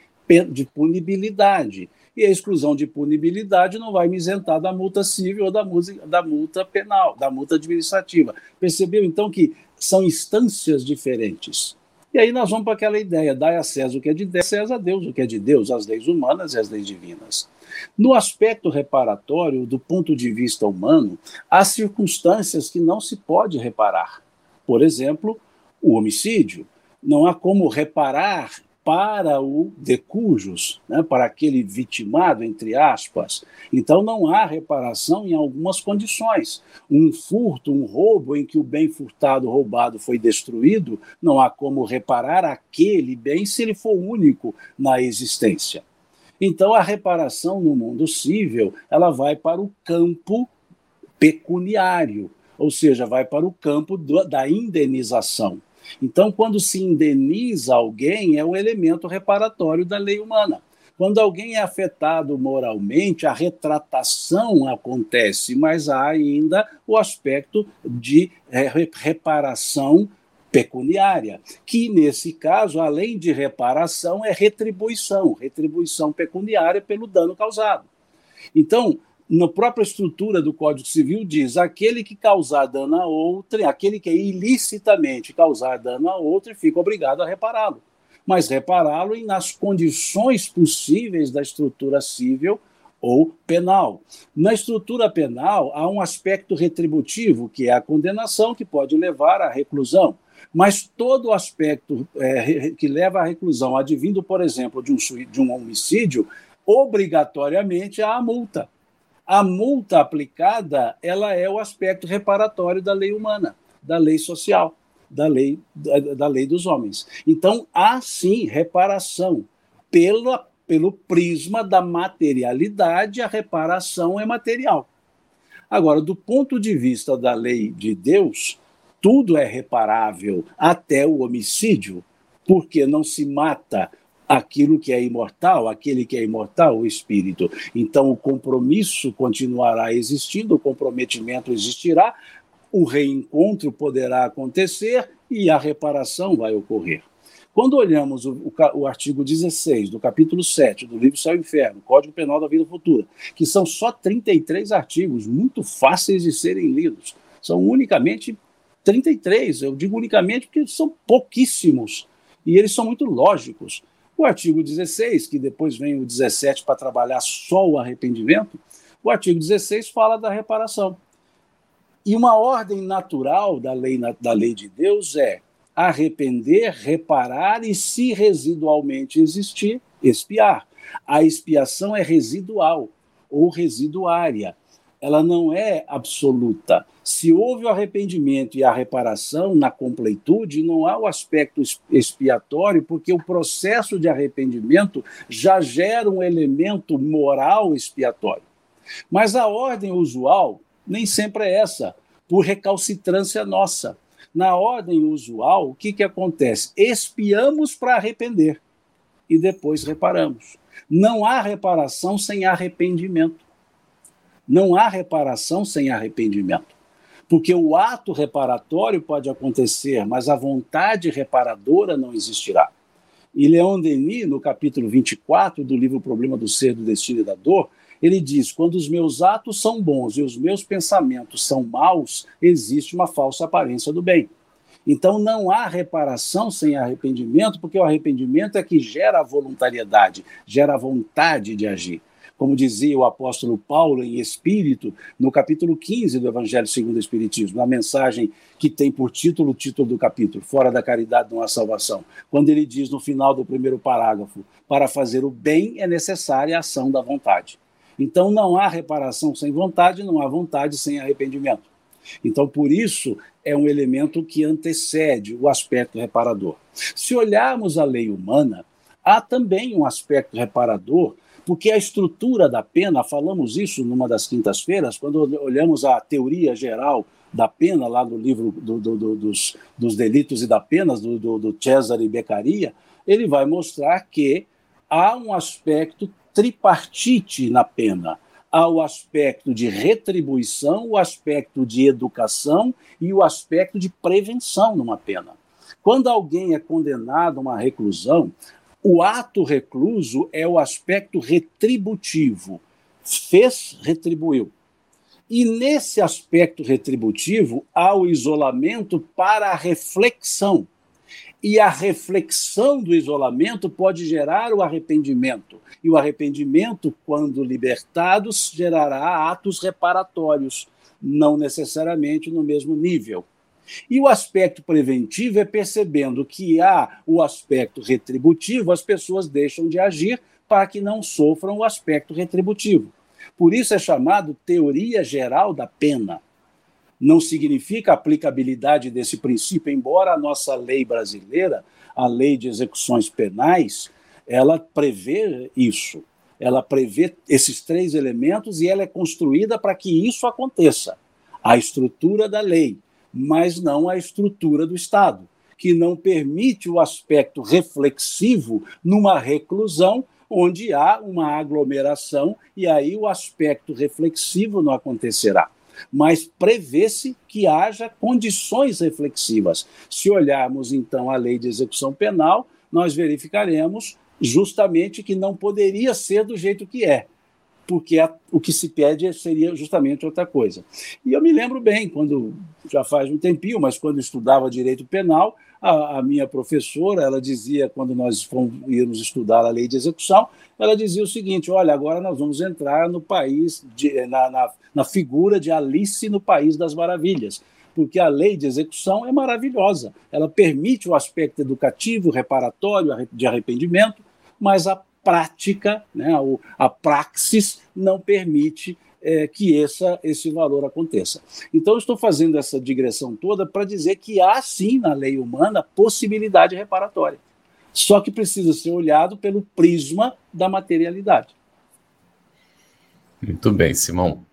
de punibilidade. E a exclusão de punibilidade não vai me isentar da multa civil ou da, da multa penal, da multa administrativa. Percebeu então que são instâncias diferentes. E aí nós vamos para aquela ideia: dai a César o que é de César, a Deus o que é de Deus, as leis humanas e as leis divinas. No aspecto reparatório, do ponto de vista humano, há circunstâncias que não se pode reparar. Por exemplo, o homicídio. Não há como reparar para o decujus, né, para aquele vitimado, entre aspas. Então não há reparação em algumas condições. Um furto, um roubo em que o bem furtado, roubado foi destruído, não há como reparar aquele bem se ele for único na existência. Então a reparação no mundo civil, ela vai para o campo pecuniário, ou seja, vai para o campo da indenização. Então, quando se indeniza alguém, é um elemento reparatório da lei humana. Quando alguém é afetado moralmente, a retratação acontece, mas há ainda o aspecto de é, reparação pecuniária, que nesse caso, além de reparação, é retribuição, retribuição pecuniária pelo dano causado. Então, na própria estrutura do Código Civil diz aquele que causar dano a outra, aquele que ilicitamente causar dano a outra, fica obrigado a repará-lo. Mas repará-lo nas condições possíveis da estrutura civil ou penal. Na estrutura penal, há um aspecto retributivo, que é a condenação, que pode levar à reclusão. Mas todo aspecto é, que leva à reclusão, advindo, por exemplo, de um, de um homicídio, obrigatoriamente há a multa a multa aplicada ela é o aspecto reparatório da lei humana, da lei social, da lei, da, da lei dos homens. Então, há sim reparação. Pela, pelo prisma da materialidade, a reparação é material. Agora, do ponto de vista da lei de Deus, tudo é reparável, até o homicídio, porque não se mata aquilo que é imortal, aquele que é imortal, o espírito. Então o compromisso continuará existindo, o comprometimento existirá, o reencontro poderá acontecer e a reparação vai ocorrer. Quando olhamos o, o, o, artigo 16 do capítulo 7 do livro Céu e Inferno, Código Penal da Vida Futura, que são só 33 artigos, muito fáceis de serem lidos, são unicamente 33, eu digo unicamente porque são pouquíssimos e eles são muito lógicos. O artigo 16, que depois vem o 17 para trabalhar só o arrependimento, o artigo 16 fala da reparação. E uma ordem natural da lei, da lei de Deus é arrepender, reparar e, se residualmente existir, expiar. A expiação é residual ou residuária ela não é absoluta. Se houve o arrependimento e a reparação na completude, não há o aspecto expiatório, porque o processo de arrependimento já gera um elemento moral expiatório. Mas a ordem usual nem sempre é essa, por recalcitrância nossa. Na ordem usual, o que, que acontece? Espiamos para arrepender e depois reparamos. Não há reparação sem arrependimento. Não há reparação sem arrependimento. Porque o ato reparatório pode acontecer, mas a vontade reparadora não existirá. E Leon Denis, no capítulo 24 do livro Problema do Ser, do Destino e da Dor, ele diz: quando os meus atos são bons e os meus pensamentos são maus, existe uma falsa aparência do bem. Então não há reparação sem arrependimento, porque o arrependimento é que gera a voluntariedade, gera a vontade de agir. Como dizia o apóstolo Paulo em Espírito, no capítulo 15 do Evangelho segundo o Espiritismo, na mensagem que tem por título o título do capítulo, Fora da Caridade não há salvação, quando ele diz no final do primeiro parágrafo: para fazer o bem é necessária a ação da vontade. Então não há reparação sem vontade, não há vontade sem arrependimento. Então, por isso, é um elemento que antecede o aspecto reparador. Se olharmos a lei humana, há também um aspecto reparador, porque a estrutura da pena, falamos isso numa das quintas-feiras, quando olhamos a teoria geral da pena, lá no livro do, do, do, dos, dos, delitos e da penas, do, do Cesare Beccaria, ele vai mostrar que há um aspecto tripartite na pena. O aspecto de retribuição, o aspecto de educação e o aspecto de prevenção numa pena. Quando alguém é condenado a uma reclusão, o ato recluso é o aspecto retributivo. Fez, retribuiu. E nesse aspecto retributivo há o isolamento para a reflexão. E a reflexão do isolamento pode gerar o arrependimento. E o arrependimento, quando libertados, gerará atos reparatórios, não necessariamente no mesmo nível. E o aspecto preventivo é percebendo que há o aspecto retributivo, as pessoas deixam de agir para que não sofram o aspecto retributivo. Por isso é chamado teoria geral da pena não significa aplicabilidade desse princípio, embora a nossa lei brasileira, a lei de execuções penais, ela prevê isso. Ela prevê esses três elementos e ela é construída para que isso aconteça. A estrutura da lei, mas não a estrutura do Estado, que não permite o aspecto reflexivo numa reclusão onde há uma aglomeração e aí o aspecto reflexivo não acontecerá mas prevê-se que haja condições reflexivas. Se olharmos então a lei de execução penal, nós verificaremos justamente que não poderia ser do jeito que é, porque a, o que se pede seria justamente outra coisa. E eu me lembro bem, quando já faz um tempinho, mas quando estudava direito penal, a, a minha professora, ela dizia, quando nós fomos, íamos estudar a lei de execução, ela dizia o seguinte: olha, agora nós vamos entrar no país, de, na, na, na figura de Alice no País das Maravilhas porque a lei de execução é maravilhosa. Ela permite o aspecto educativo, reparatório, de arrependimento, mas a prática, né, a praxis, não permite é, que essa, esse valor aconteça. Então, estou fazendo essa digressão toda para dizer que há sim na lei humana possibilidade reparatória. Só que precisa ser olhado pelo prisma da materialidade. Muito bem, Simão.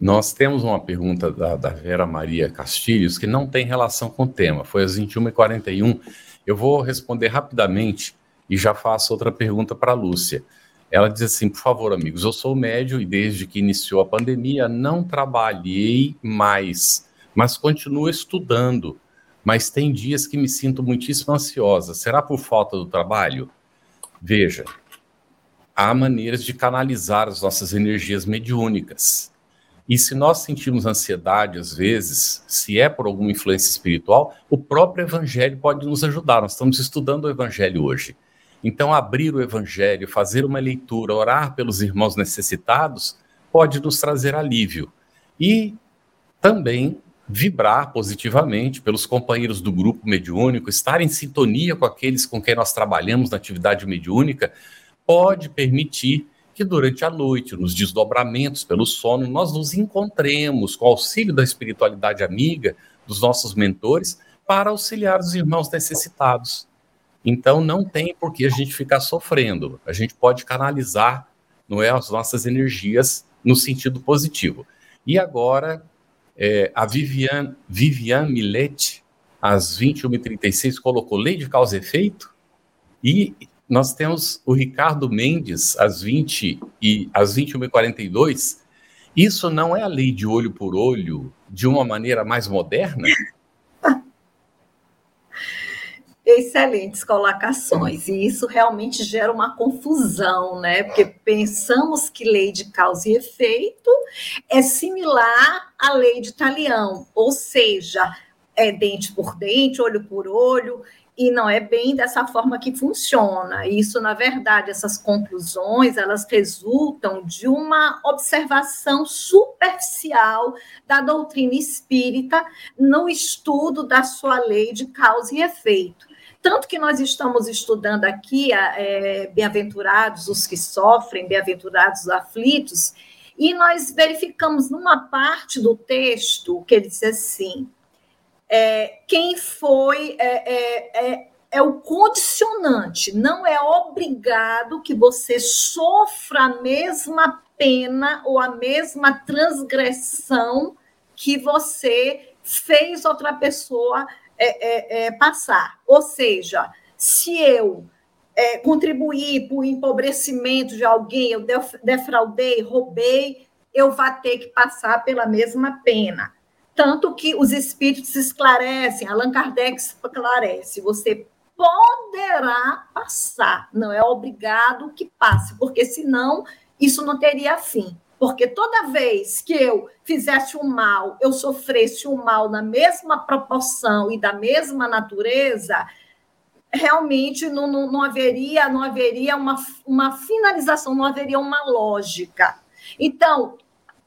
Nós temos uma pergunta da, da, Vera Maria Castilhos que não tem relação com o tema, foi às 21h41. Eu vou responder rapidamente e já faço outra pergunta para a Lúcia. Ela diz assim: por favor, amigos, eu sou médio e desde que iniciou a pandemia não trabalhei mais, mas continuo estudando. Mas tem dias que me sinto muitíssimo ansiosa. Será por falta do trabalho? Veja, há maneiras de canalizar as nossas energias mediúnicas. E se nós sentimos ansiedade, às vezes, se é por alguma influência espiritual, o próprio Evangelho pode nos ajudar. Nós estamos estudando o Evangelho hoje. Então, abrir o Evangelho, fazer uma leitura, orar pelos irmãos necessitados, pode nos trazer alívio. E também vibrar positivamente pelos companheiros do grupo mediúnico, estar em sintonia com aqueles com quem nós trabalhamos na atividade mediúnica, pode permitir que durante a noite, nos desdobramentos pelo sono, nós nos encontremos com auxílio da espiritualidade amiga, dos nossos mentores, para auxiliar os irmãos necessitados. Então não tem por que a gente ficar sofrendo. A gente pode canalizar, não é, as nossas energias no sentido positivo. E agora, é, a Viviane, Viviane Millet, às 21h36, colocou lei de causa e efeito, e nós temos o Ricardo Mendes, às 20 e às 21h42. Isso não é a lei de olho por olho de uma maneira mais moderna? Excelentes colocações, e isso realmente gera uma confusão, né? Porque pensamos que lei de causa e efeito é similar à lei de Talião, ou seja, é dente por dente, olho por olho, e não é bem dessa forma que funciona. Isso, na verdade, essas conclusões, elas resultam de uma observação superficial da doutrina espírita no estudo da sua lei de causa e efeito. Tanto que nós estamos estudando aqui, é, bem-aventurados os que sofrem, bem-aventurados os aflitos, e nós verificamos numa parte do texto que ele diz assim: é, quem foi é, é, é, é, o condicionante, não é obrigado que você sofra a mesma pena ou a mesma transgressão que você fez outra pessoa é, é, passar. Ou seja, se eu contribuir para o empobrecimento de alguém, eu defraudei, roubei, eu vou ter que passar pela mesma pena tanto que os espíritos esclarecem, Allan Kardec esclarece, você poderá passar, não é obrigado que passe, porque senão isso não teria fim. Porque toda vez que eu fizesse o um mal, eu sofresse o um mal na mesma proporção e da mesma natureza, realmente não, não, não haveria, não haveria uma, uma finalização, não haveria uma lógica. Então,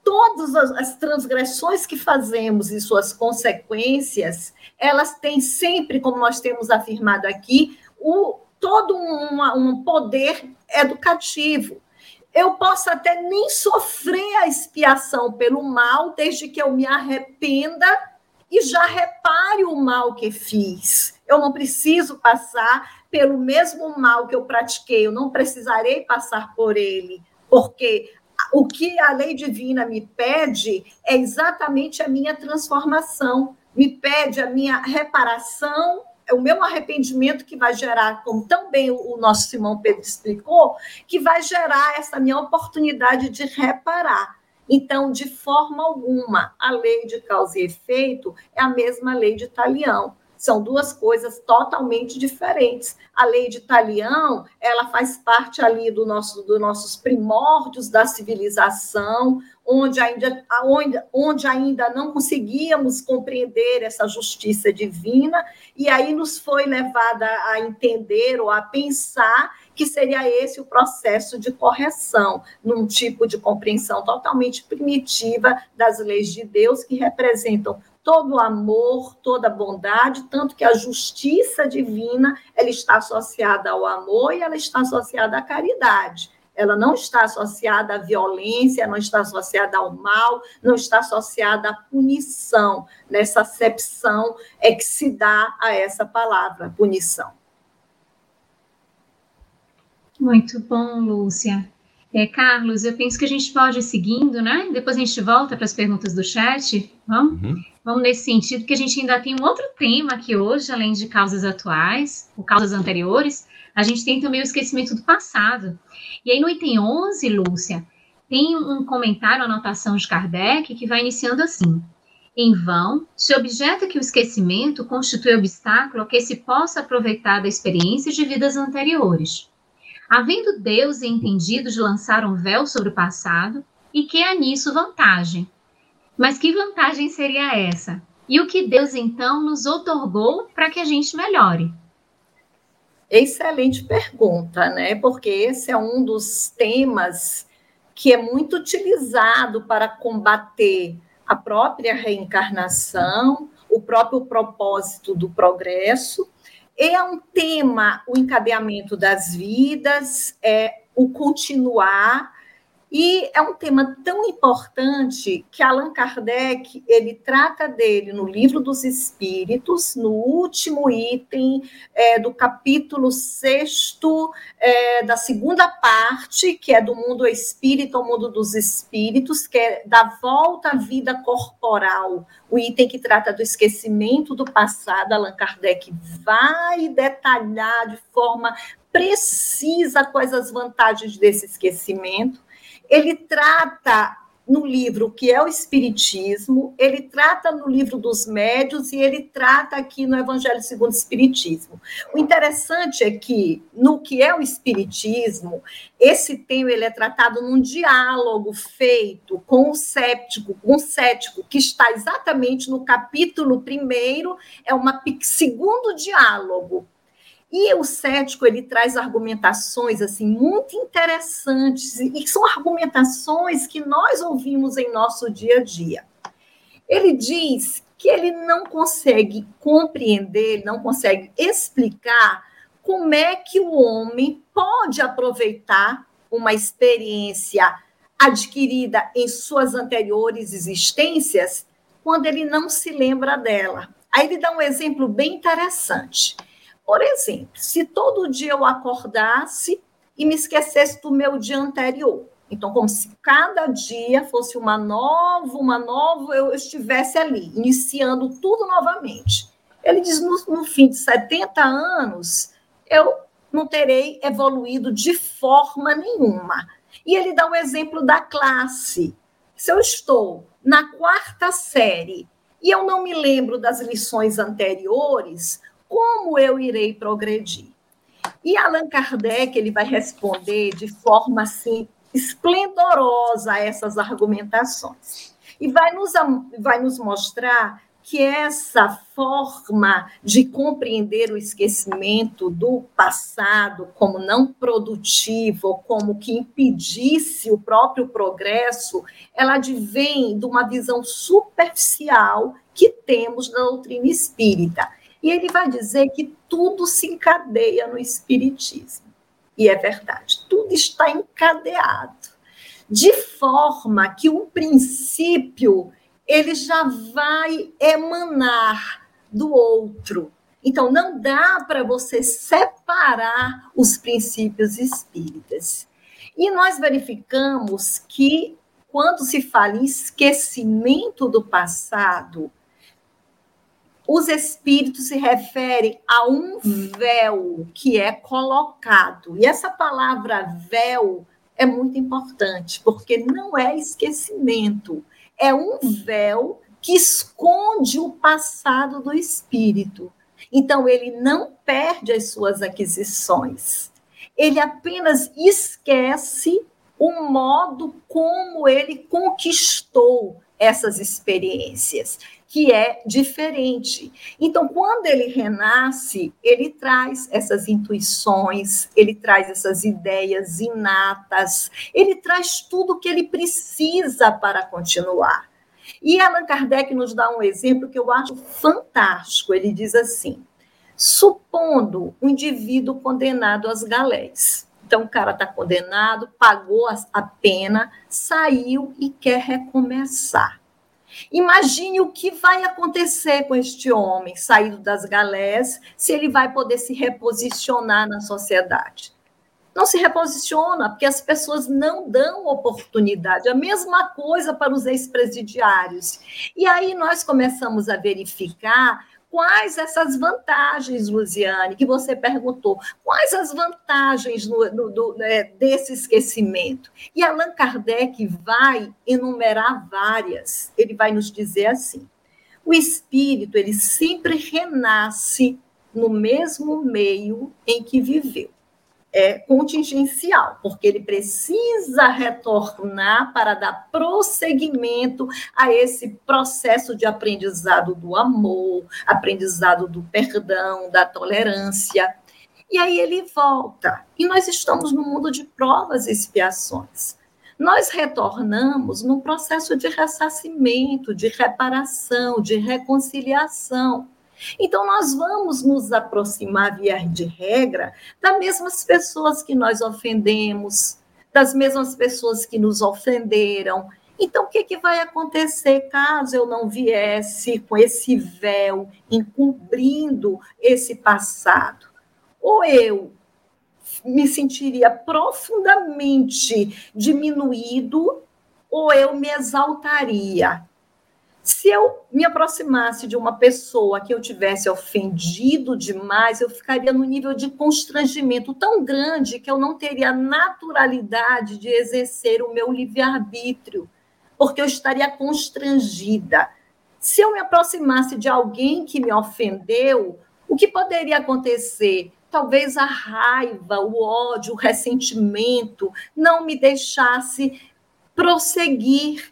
todas as transgressões que fazemos e suas consequências, elas têm sempre, como nós temos afirmado aqui, o, todo um, um poder educativo. Eu posso até nem sofrer a expiação pelo mal, desde que eu me arrependa e já repare o mal que fiz. Eu não preciso passar pelo mesmo mal que eu pratiquei, eu não precisarei passar por ele, porque o que a lei divina me pede é exatamente a minha transformação, me pede a minha reparação, o meu arrependimento que vai gerar, como tão bem o nosso Simão Pedro explicou, que vai gerar essa minha oportunidade de reparar. Então, de forma alguma, a lei de causa e efeito é a mesma lei de Talião. São duas coisas totalmente diferentes. A lei de Talião, ela faz parte ali do nosso, dos nossos primórdios da civilização, onde ainda, onde, onde ainda não conseguíamos compreender essa justiça divina, e aí nos foi levada a entender ou a pensar que seria esse o processo de correção, num tipo de compreensão totalmente primitiva das leis de Deus, que representam todo amor, toda bondade, tanto que a justiça divina ela está associada ao amor e ela está associada à caridade. Ela não está associada à violência, não está associada ao mal, não está associada à punição. Nessa acepção é que se dá a essa palavra, punição. Muito bom, Lúcia. É, Carlos, eu penso que a gente pode ir seguindo, né? Depois a gente volta para as perguntas do chat. Vamos? Uhum. Vamos nesse sentido, que a gente ainda tem um outro tema aqui hoje, além de causas atuais, ou causas anteriores, a gente tem também o esquecimento do passado. E aí no item 11, Lúcia, tem um comentário, anotação de Kardec, que vai iniciando assim. Em vão, se objeta que o esquecimento constitui obstáculo a que se possa aproveitar da experiência de vidas anteriores havendo Deus entendido de lançar um véu sobre o passado, e que há nisso vantagem. Mas que vantagem seria essa? E o que Deus então nos otorgou para que a gente melhore? Excelente pergunta, né? Porque esse é um dos temas que é muito utilizado para combater a própria reencarnação, o próprio propósito do progresso é um tema o encadeamento das vidas, é o continuar, E é um tema tão importante que Allan Kardec ele trata dele no livro dos Espíritos, no último item é, do capítulo sexto é, da segunda parte, que é do mundo espírito ao mundo dos espíritos, que é da volta à vida corporal, o item que trata do esquecimento do passado. Allan Kardec vai detalhar de forma precisa quais as vantagens desse esquecimento ele trata no livro que é o Espiritismo, ele trata no livro dos médios e ele trata aqui no Evangelho segundo o Espiritismo. O interessante é que no que é o Espiritismo, esse tema ele é tratado num diálogo feito com o séptico, com o cético, que está exatamente no capítulo primeiro, é um segundo diálogo e o cético ele traz argumentações assim muito interessantes e são argumentações que nós ouvimos em nosso dia a dia. Ele diz que ele não consegue compreender, não consegue explicar como é que o homem pode aproveitar uma experiência adquirida em suas anteriores existências quando ele não se lembra dela. Aí ele dá um exemplo bem interessante. Por exemplo, se todo dia eu acordasse e me esquecesse do meu dia anterior. Então, como se cada dia fosse uma nova, uma nova, eu estivesse ali, iniciando tudo novamente. Ele diz: no, no fim de 70 anos, eu não terei evoluído de forma nenhuma. E ele dá o exemplo da classe. Se eu estou na quarta série e eu não me lembro das lições anteriores, como eu irei progredir? E Allan Kardec ele vai responder de forma assim esplendorosa a essas argumentações. E vai nos, vai nos mostrar que essa forma de compreender o esquecimento do passado como não produtivo, como que impedisse o próprio progresso, ela advém de uma visão superficial que temos da doutrina espírita. E ele vai dizer que tudo se encadeia no Espiritismo. E é verdade, tudo está encadeado. De forma que um princípio ele já vai emanar do outro. Então, não dá para você separar os princípios espíritas. E nós verificamos que, quando se fala em esquecimento do passado, os espíritos se referem a um véu que é colocado. E essa palavra véu é muito importante, porque não é esquecimento, é um véu que esconde o passado do espírito. Então, ele não perde as suas aquisições, ele apenas esquece o modo como ele conquistou essas experiências que é diferente. Então, quando ele renasce, ele traz essas intuições, ele traz essas ideias inatas, ele traz tudo o que ele precisa para continuar. E Allan Kardec nos dá um exemplo que eu acho fantástico. Ele diz assim: supondo um indivíduo condenado às galés. Então, o cara está condenado, pagou a pena, saiu e quer recomeçar. Imagine o que vai acontecer com este homem saído das galés, se ele vai poder se reposicionar na sociedade. Não se reposiciona, porque as pessoas não dão oportunidade. A mesma coisa para os ex-presidiários. E aí nós começamos a verificar Quais essas vantagens, Luziane, que você perguntou? Quais as vantagens no, no, do, né, desse esquecimento? E Allan Kardec vai enumerar várias. Ele vai nos dizer assim: o espírito ele sempre renasce no mesmo meio em que viveu é, contingencial, porque ele precisa retornar para dar prosseguimento a esse processo de aprendizado do amor, aprendizado do perdão, da tolerância. E aí ele volta. E nós estamos no mundo de provas e expiações. Nós retornamos num processo de ressarcimento, de reparação, de reconciliação. Então, nós vamos nos aproximar, via de regra, das mesmas pessoas que nós ofendemos, das mesmas pessoas que nos ofenderam. Então, o que, que vai acontecer caso eu não viesse com esse véu encobrindo esse passado? Ou eu me sentiria profundamente diminuído, ou eu me exaltaria. Se eu me aproximasse de uma pessoa que eu tivesse ofendido demais, eu ficaria no nível de constrangimento tão grande que eu não teria naturalidade de exercer o meu livre-arbítrio, porque eu estaria constrangida. Se eu me aproximasse de alguém que me ofendeu, o que poderia acontecer? Talvez a raiva, o ódio, o ressentimento não me deixasse prosseguir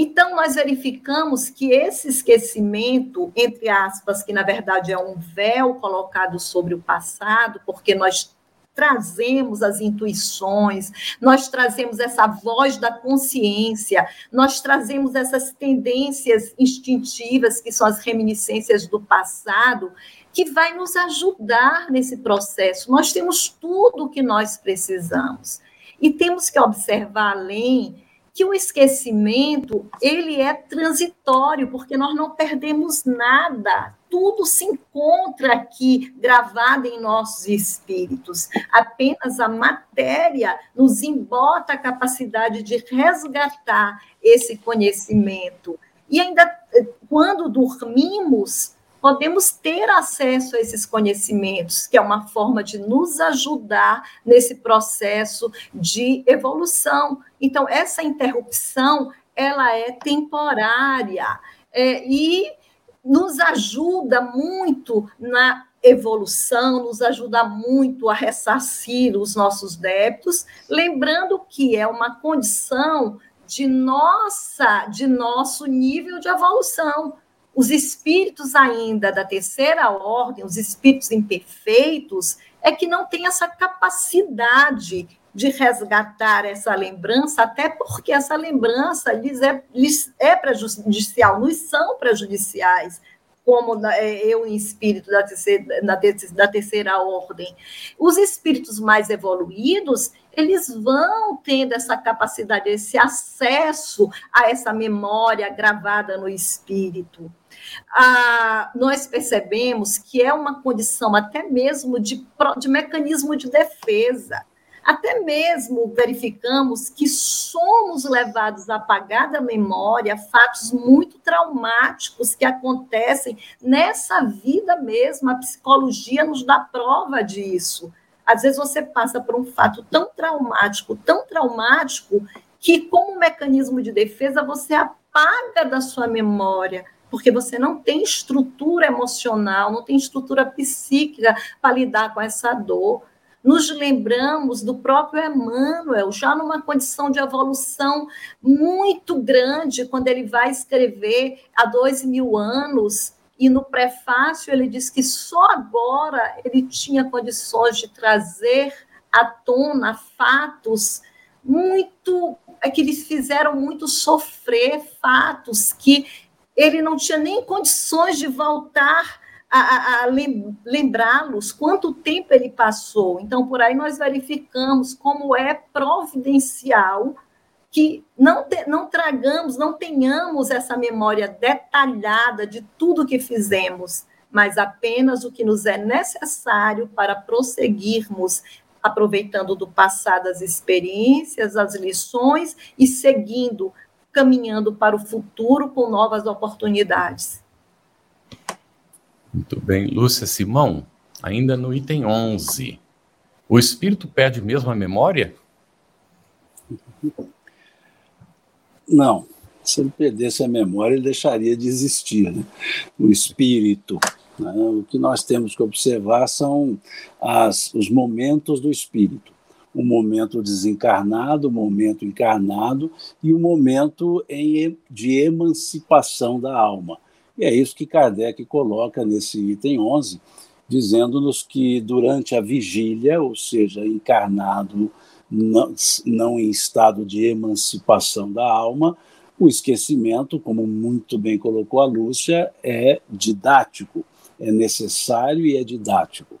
então, nós verificamos que esse esquecimento, entre aspas, que na verdade é um véu colocado sobre o passado, porque nós trazemos as intuições, nós trazemos essa voz da consciência, nós trazemos essas tendências instintivas, que são as reminiscências do passado, que vai nos ajudar nesse processo. Nós temos tudo o que nós precisamos. E temos que observar além que o esquecimento ele é transitório, porque nós não perdemos nada. Tudo se encontra aqui gravado em nossos espíritos. Apenas a matéria nos embota a capacidade de resgatar esse conhecimento. E ainda quando dormimos, podemos ter acesso a esses conhecimentos, que é uma forma de nos ajudar nesse processo de evolução. Então, essa interrupção, ela é temporária é, e nos ajuda muito na evolução, nos ajuda muito a ressarcir os nossos débitos, lembrando que é uma condição de nossa, de nosso nível de evolução os espíritos ainda da terceira ordem, os espíritos imperfeitos, é que não têm essa capacidade de resgatar essa lembrança, até porque essa lembrança lhes é, lhes é prejudicial, nos são prejudiciais, como é, eu em espírito da terceira, da terceira ordem. Os espíritos mais evoluídos, eles vão tendo essa capacidade, esse acesso a essa memória gravada no espírito ah, nós percebemos que é uma condição até mesmo de, de mecanismo de defesa. Até mesmo verificamos que somos levados a apagar da memória fatos muito traumáticos que acontecem nessa vida mesmo. A psicologia nos dá prova disso. Às vezes você passa por um fato tão traumático, tão traumático, que, como mecanismo de defesa, você apaga da sua memória porque você não tem estrutura emocional, não tem estrutura psíquica para lidar com essa dor. Nos lembramos do próprio Emmanuel, já numa condição de evolução muito grande, quando ele vai escrever há dois mil anos, e no prefácio ele diz que só agora ele tinha condições de trazer à tona fatos muito é que eles fizeram muito sofrer fatos que ele não tinha nem condições de voltar a, a, a lembrá-los, quanto tempo ele passou. Então, por aí nós verificamos como é providencial que não, te, não tragamos, não tenhamos essa memória detalhada de tudo que fizemos, mas apenas o que nos é necessário para prosseguirmos aproveitando do passado as experiências, as lições e seguindo caminhando para o futuro com novas oportunidades. Muito bem. Lúcia Simão, ainda no item 11. O espírito perde mesmo a memória? Não. Se ele perdesse a memória, ele deixaria de existir. Né? O espírito. Né? O que nós temos que observar são as, os momentos do espírito o momento desencarnado, o momento encarnado e o momento em, de emancipação da alma. E é isso que Kardec coloca nesse item 11, dizendo-nos que durante a vigília, ou seja, encarnado não, não em estado de emancipação da alma, o esquecimento, como muito bem colocou a Lúcia, é didático, é necessário e é didático.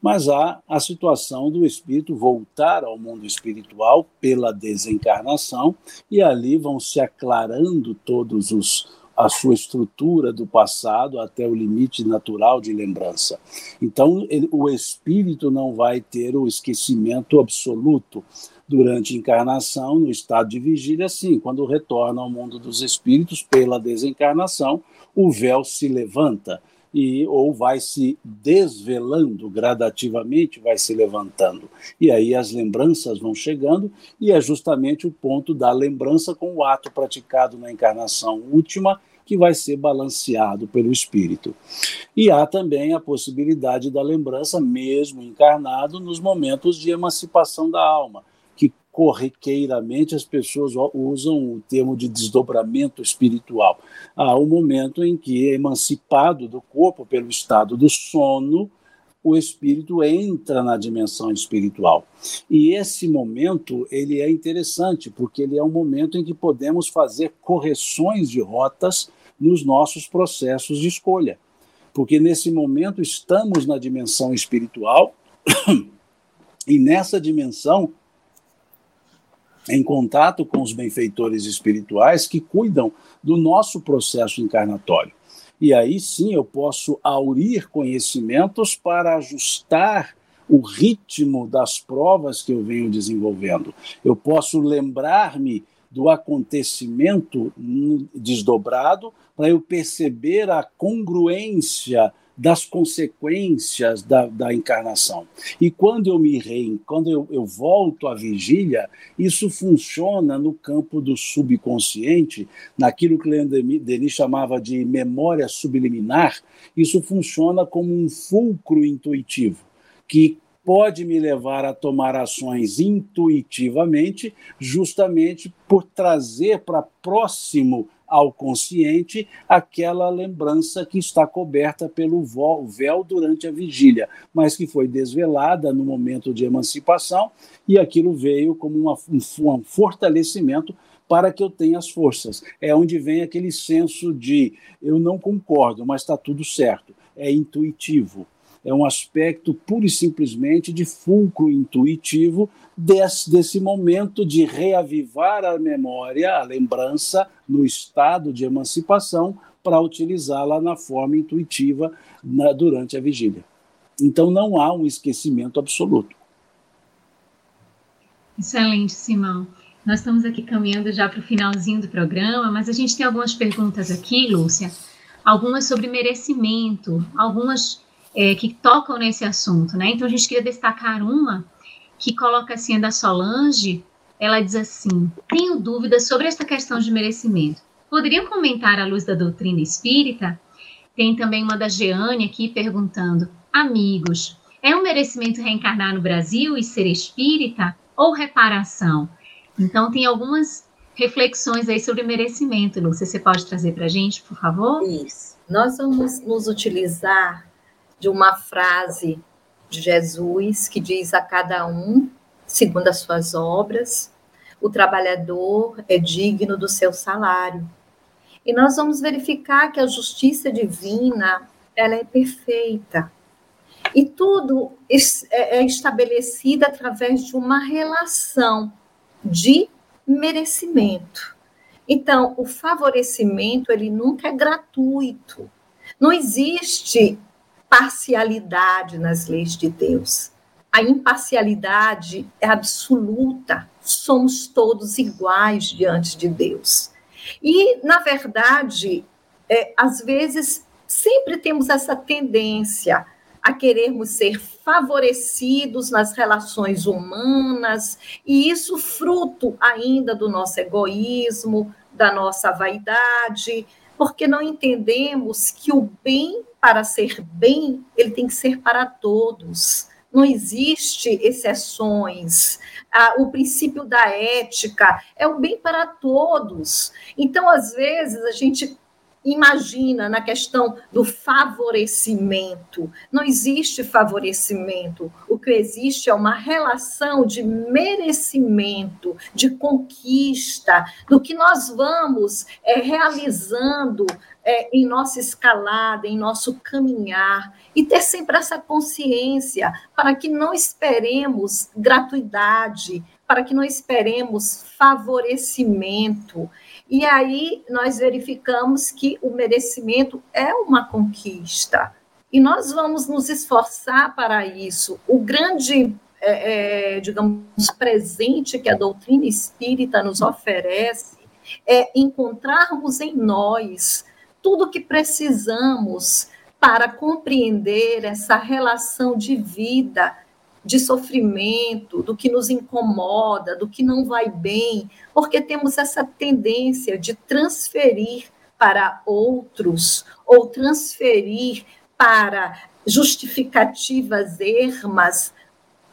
Mas há a situação do espírito voltar ao mundo espiritual pela desencarnação e ali vão se aclarando todos os a sua estrutura do passado até o limite natural de lembrança. Então, ele, o espírito não vai ter o esquecimento absoluto durante a encarnação, no estado de vigília, sim, quando retorna ao mundo dos espíritos pela desencarnação, o véu se levanta e ou vai se desvelando gradativamente, vai se levantando. E aí as lembranças vão chegando, e é justamente o ponto da lembrança com o ato praticado na encarnação última que vai ser balanceado pelo espírito. E há também a possibilidade da lembrança, mesmo encarnado, nos momentos de emancipação da alma, corriqueiramente as pessoas usam o termo de desdobramento espiritual. Há um momento em que, emancipado do corpo pelo estado do sono, o espírito entra na dimensão espiritual. E esse momento, ele é interessante, porque ele é um momento em que podemos fazer correções de rotas nos nossos processos de escolha. Porque nesse momento estamos na dimensão espiritual e nessa dimensão em contato com os benfeitores espirituais que cuidam do nosso processo encarnatório. E aí sim eu posso aurir conhecimentos para ajustar o ritmo das provas que eu venho desenvolvendo. Eu posso lembrar-me do acontecimento desdobrado para eu perceber a congruência das consequências da, da encarnação. E quando eu me rein, quando eu, eu volto à vigília, isso funciona no campo do subconsciente, naquilo que Leandro Denis chamava de memória subliminar, isso funciona como um fulcro intuitivo, que pode me levar a tomar ações intuitivamente, justamente por trazer para próximo ao consciente aquela lembrança que está coberta pelo véu durante a vigília, mas que foi desvelada no momento de emancipação e aquilo veio como uma, um fortalecimento para que eu tenha as forças. É onde vem aquele senso de eu não concordo, mas está tudo certo. É intuitivo é um aspecto pura e simplesmente de fulcro intuitivo desse, desse momento de reavivar a memória, a lembrança, no estado de emancipação, para utilizá-la na forma intuitiva na, durante a vigília. Então não há um esquecimento absoluto. Excelente, Simão. Nós estamos aqui caminhando já para o finalzinho do programa, mas a gente tem algumas perguntas aqui, Lúcia. Algumas sobre merecimento, algumas é, que tocam nesse assunto, né? Então a gente queria destacar uma que coloca assim a da Solange, ela diz assim: tenho dúvidas sobre essa questão de merecimento. Poderia comentar à luz da doutrina espírita? Tem também uma da Jeane aqui perguntando: amigos, é um merecimento reencarnar no Brasil e ser espírita ou reparação? Então tem algumas reflexões aí sobre merecimento, Lúcia. Você pode trazer para a gente, por favor? Isso. Nós vamos nos utilizar de uma frase de Jesus que diz a cada um, segundo as suas obras, o trabalhador é digno do seu salário. E nós vamos verificar que a justiça divina, ela é perfeita. E tudo é, é estabelecido através de uma relação de merecimento. Então, o favorecimento, ele nunca é gratuito. Não existe parcialidade nas leis de Deus. A imparcialidade é absoluta. Somos todos iguais diante de Deus. E, na verdade, é, às vezes, sempre temos essa tendência a querermos ser favorecidos nas relações humanas, e isso fruto ainda do nosso egoísmo, da nossa vaidade, porque não entendemos que o bem, para ser bem, ele tem que ser para todos. Não existe exceções. Ah, o princípio da ética é o bem para todos. Então, às vezes, a gente imagina na questão do favorecimento. Não existe favorecimento. O que existe é uma relação de merecimento, de conquista, do que nós vamos é, realizando é, em nossa escalada, em nosso caminhar, e ter sempre essa consciência para que não esperemos gratuidade, para que não esperemos favorecimento. E aí nós verificamos que o merecimento é uma conquista. E nós vamos nos esforçar para isso. O grande, é, é, digamos, presente que a doutrina espírita nos oferece é encontrarmos em nós tudo o que precisamos para compreender essa relação de vida de sofrimento, do que nos incomoda, do que não vai bem, porque temos essa tendência de transferir para outros ou transferir para justificativas ermas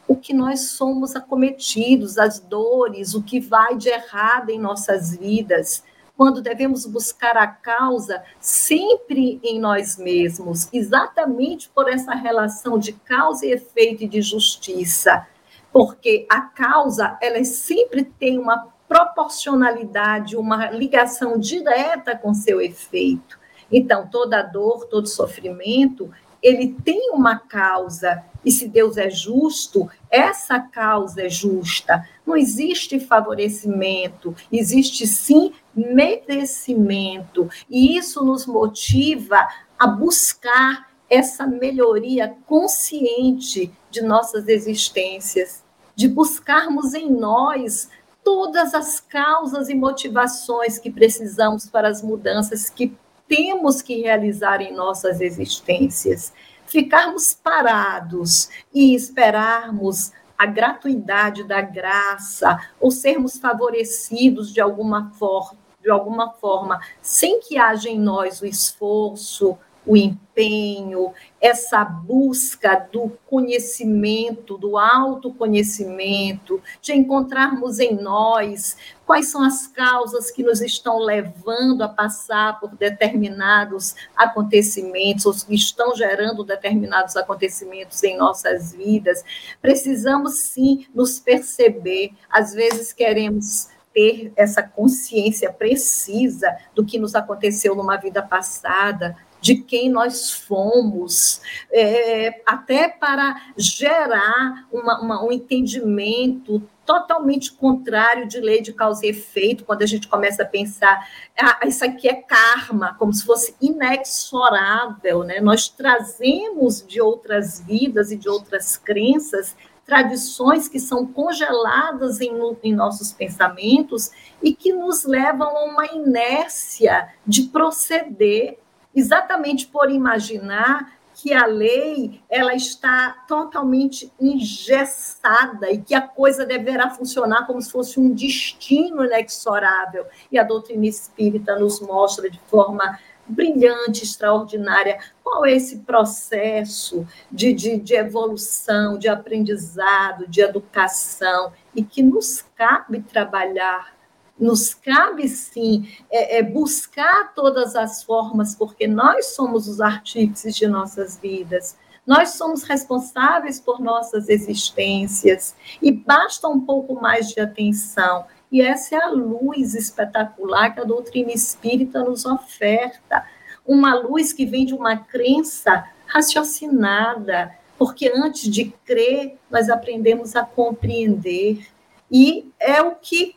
o que nós somos acometidos, as dores, o que vai de errado em nossas vidas quando devemos buscar a causa sempre em nós mesmos, exatamente por essa relação de causa e efeito e de justiça, porque a causa ela sempre tem uma proporcionalidade, uma ligação direta com seu efeito. Então, toda dor, todo sofrimento, ele tem uma causa, e se Deus é justo, essa causa é justa. Não existe favorecimento, existe sim merecimento. E isso nos motiva a buscar essa melhoria consciente de nossas existências, de buscarmos em nós todas as causas e motivações que precisamos para as mudanças que temos que realizar em nossas existências. Ficarmos parados e esperarmos a gratuidade da graça ou sermos favorecidos de alguma forma, de alguma forma, sem que haja em nós o esforço, o empenho, essa busca do conhecimento, do autoconhecimento, de encontrarmos em nós quais são as causas que nos estão levando a passar por determinados acontecimentos, ou que estão gerando determinados acontecimentos em nossas vidas. Precisamos sim nos perceber, às vezes queremos ter essa consciência precisa do que nos aconteceu numa vida passada, de quem nós fomos, é, até para gerar uma, uma, um entendimento totalmente contrário de lei de causa e efeito, quando a gente começa a pensar, ah, isso aqui é karma, como se fosse inexorável, né? Nós trazemos de outras vidas e de outras crenças tradições que são congeladas em, em, nossos pensamentos e que nos levam a uma inércia de proceder exatamente por imaginar que a lei ela está totalmente engessada e que a coisa deverá funcionar como se fosse um destino inexorável. E a doutrina espírita nos mostra de forma brilhante, extraordinária, qual é esse processo de, de, de evolução, de aprendizado, de educação, e que nos cabe trabalhar nos cabe sim é, é buscar todas as formas, porque nós somos os artífices de nossas vidas. Nós somos responsáveis por nossas existências e basta um pouco mais de atenção. E essa é a luz espetacular que a doutrina espírita nos oferta. Uma luz que vem de uma crença raciocinada, porque antes de crer, nós aprendemos a compreender. E é o que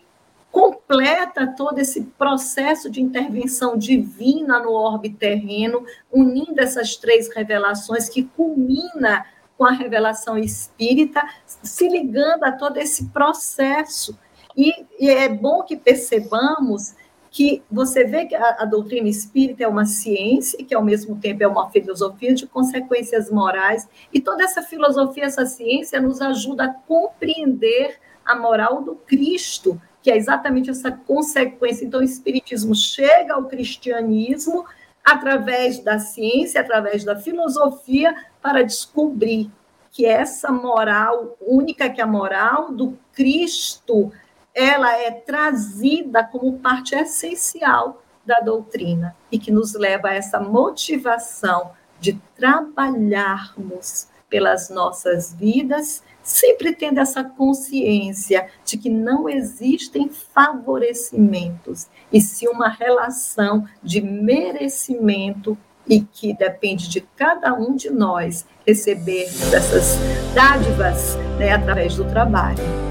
completa todo esse processo de intervenção divina no orbe terreno, unindo essas três revelações que culmina com a revelação espírita, se ligando a todo esse processo. E, e é bom que percebamos que você vê que a, a, doutrina espírita é uma ciência, que ao mesmo tempo é uma filosofia de consequências morais, e toda essa filosofia, essa ciência nos ajuda a compreender a moral do Cristo, que é exatamente essa consequência. Então, o Espiritismo chega ao cristianismo através da ciência, através da filosofia, para descobrir que essa moral, única que a moral do Cristo, ela é trazida como parte essencial da doutrina e que nos leva a essa motivação de trabalharmos pelas nossas vidas, sempre tendo essa consciência de que não existem favorecimentos, e sim uma relação de merecimento e que depende de cada um de nós recebermos essas dádivas né, através do trabalho.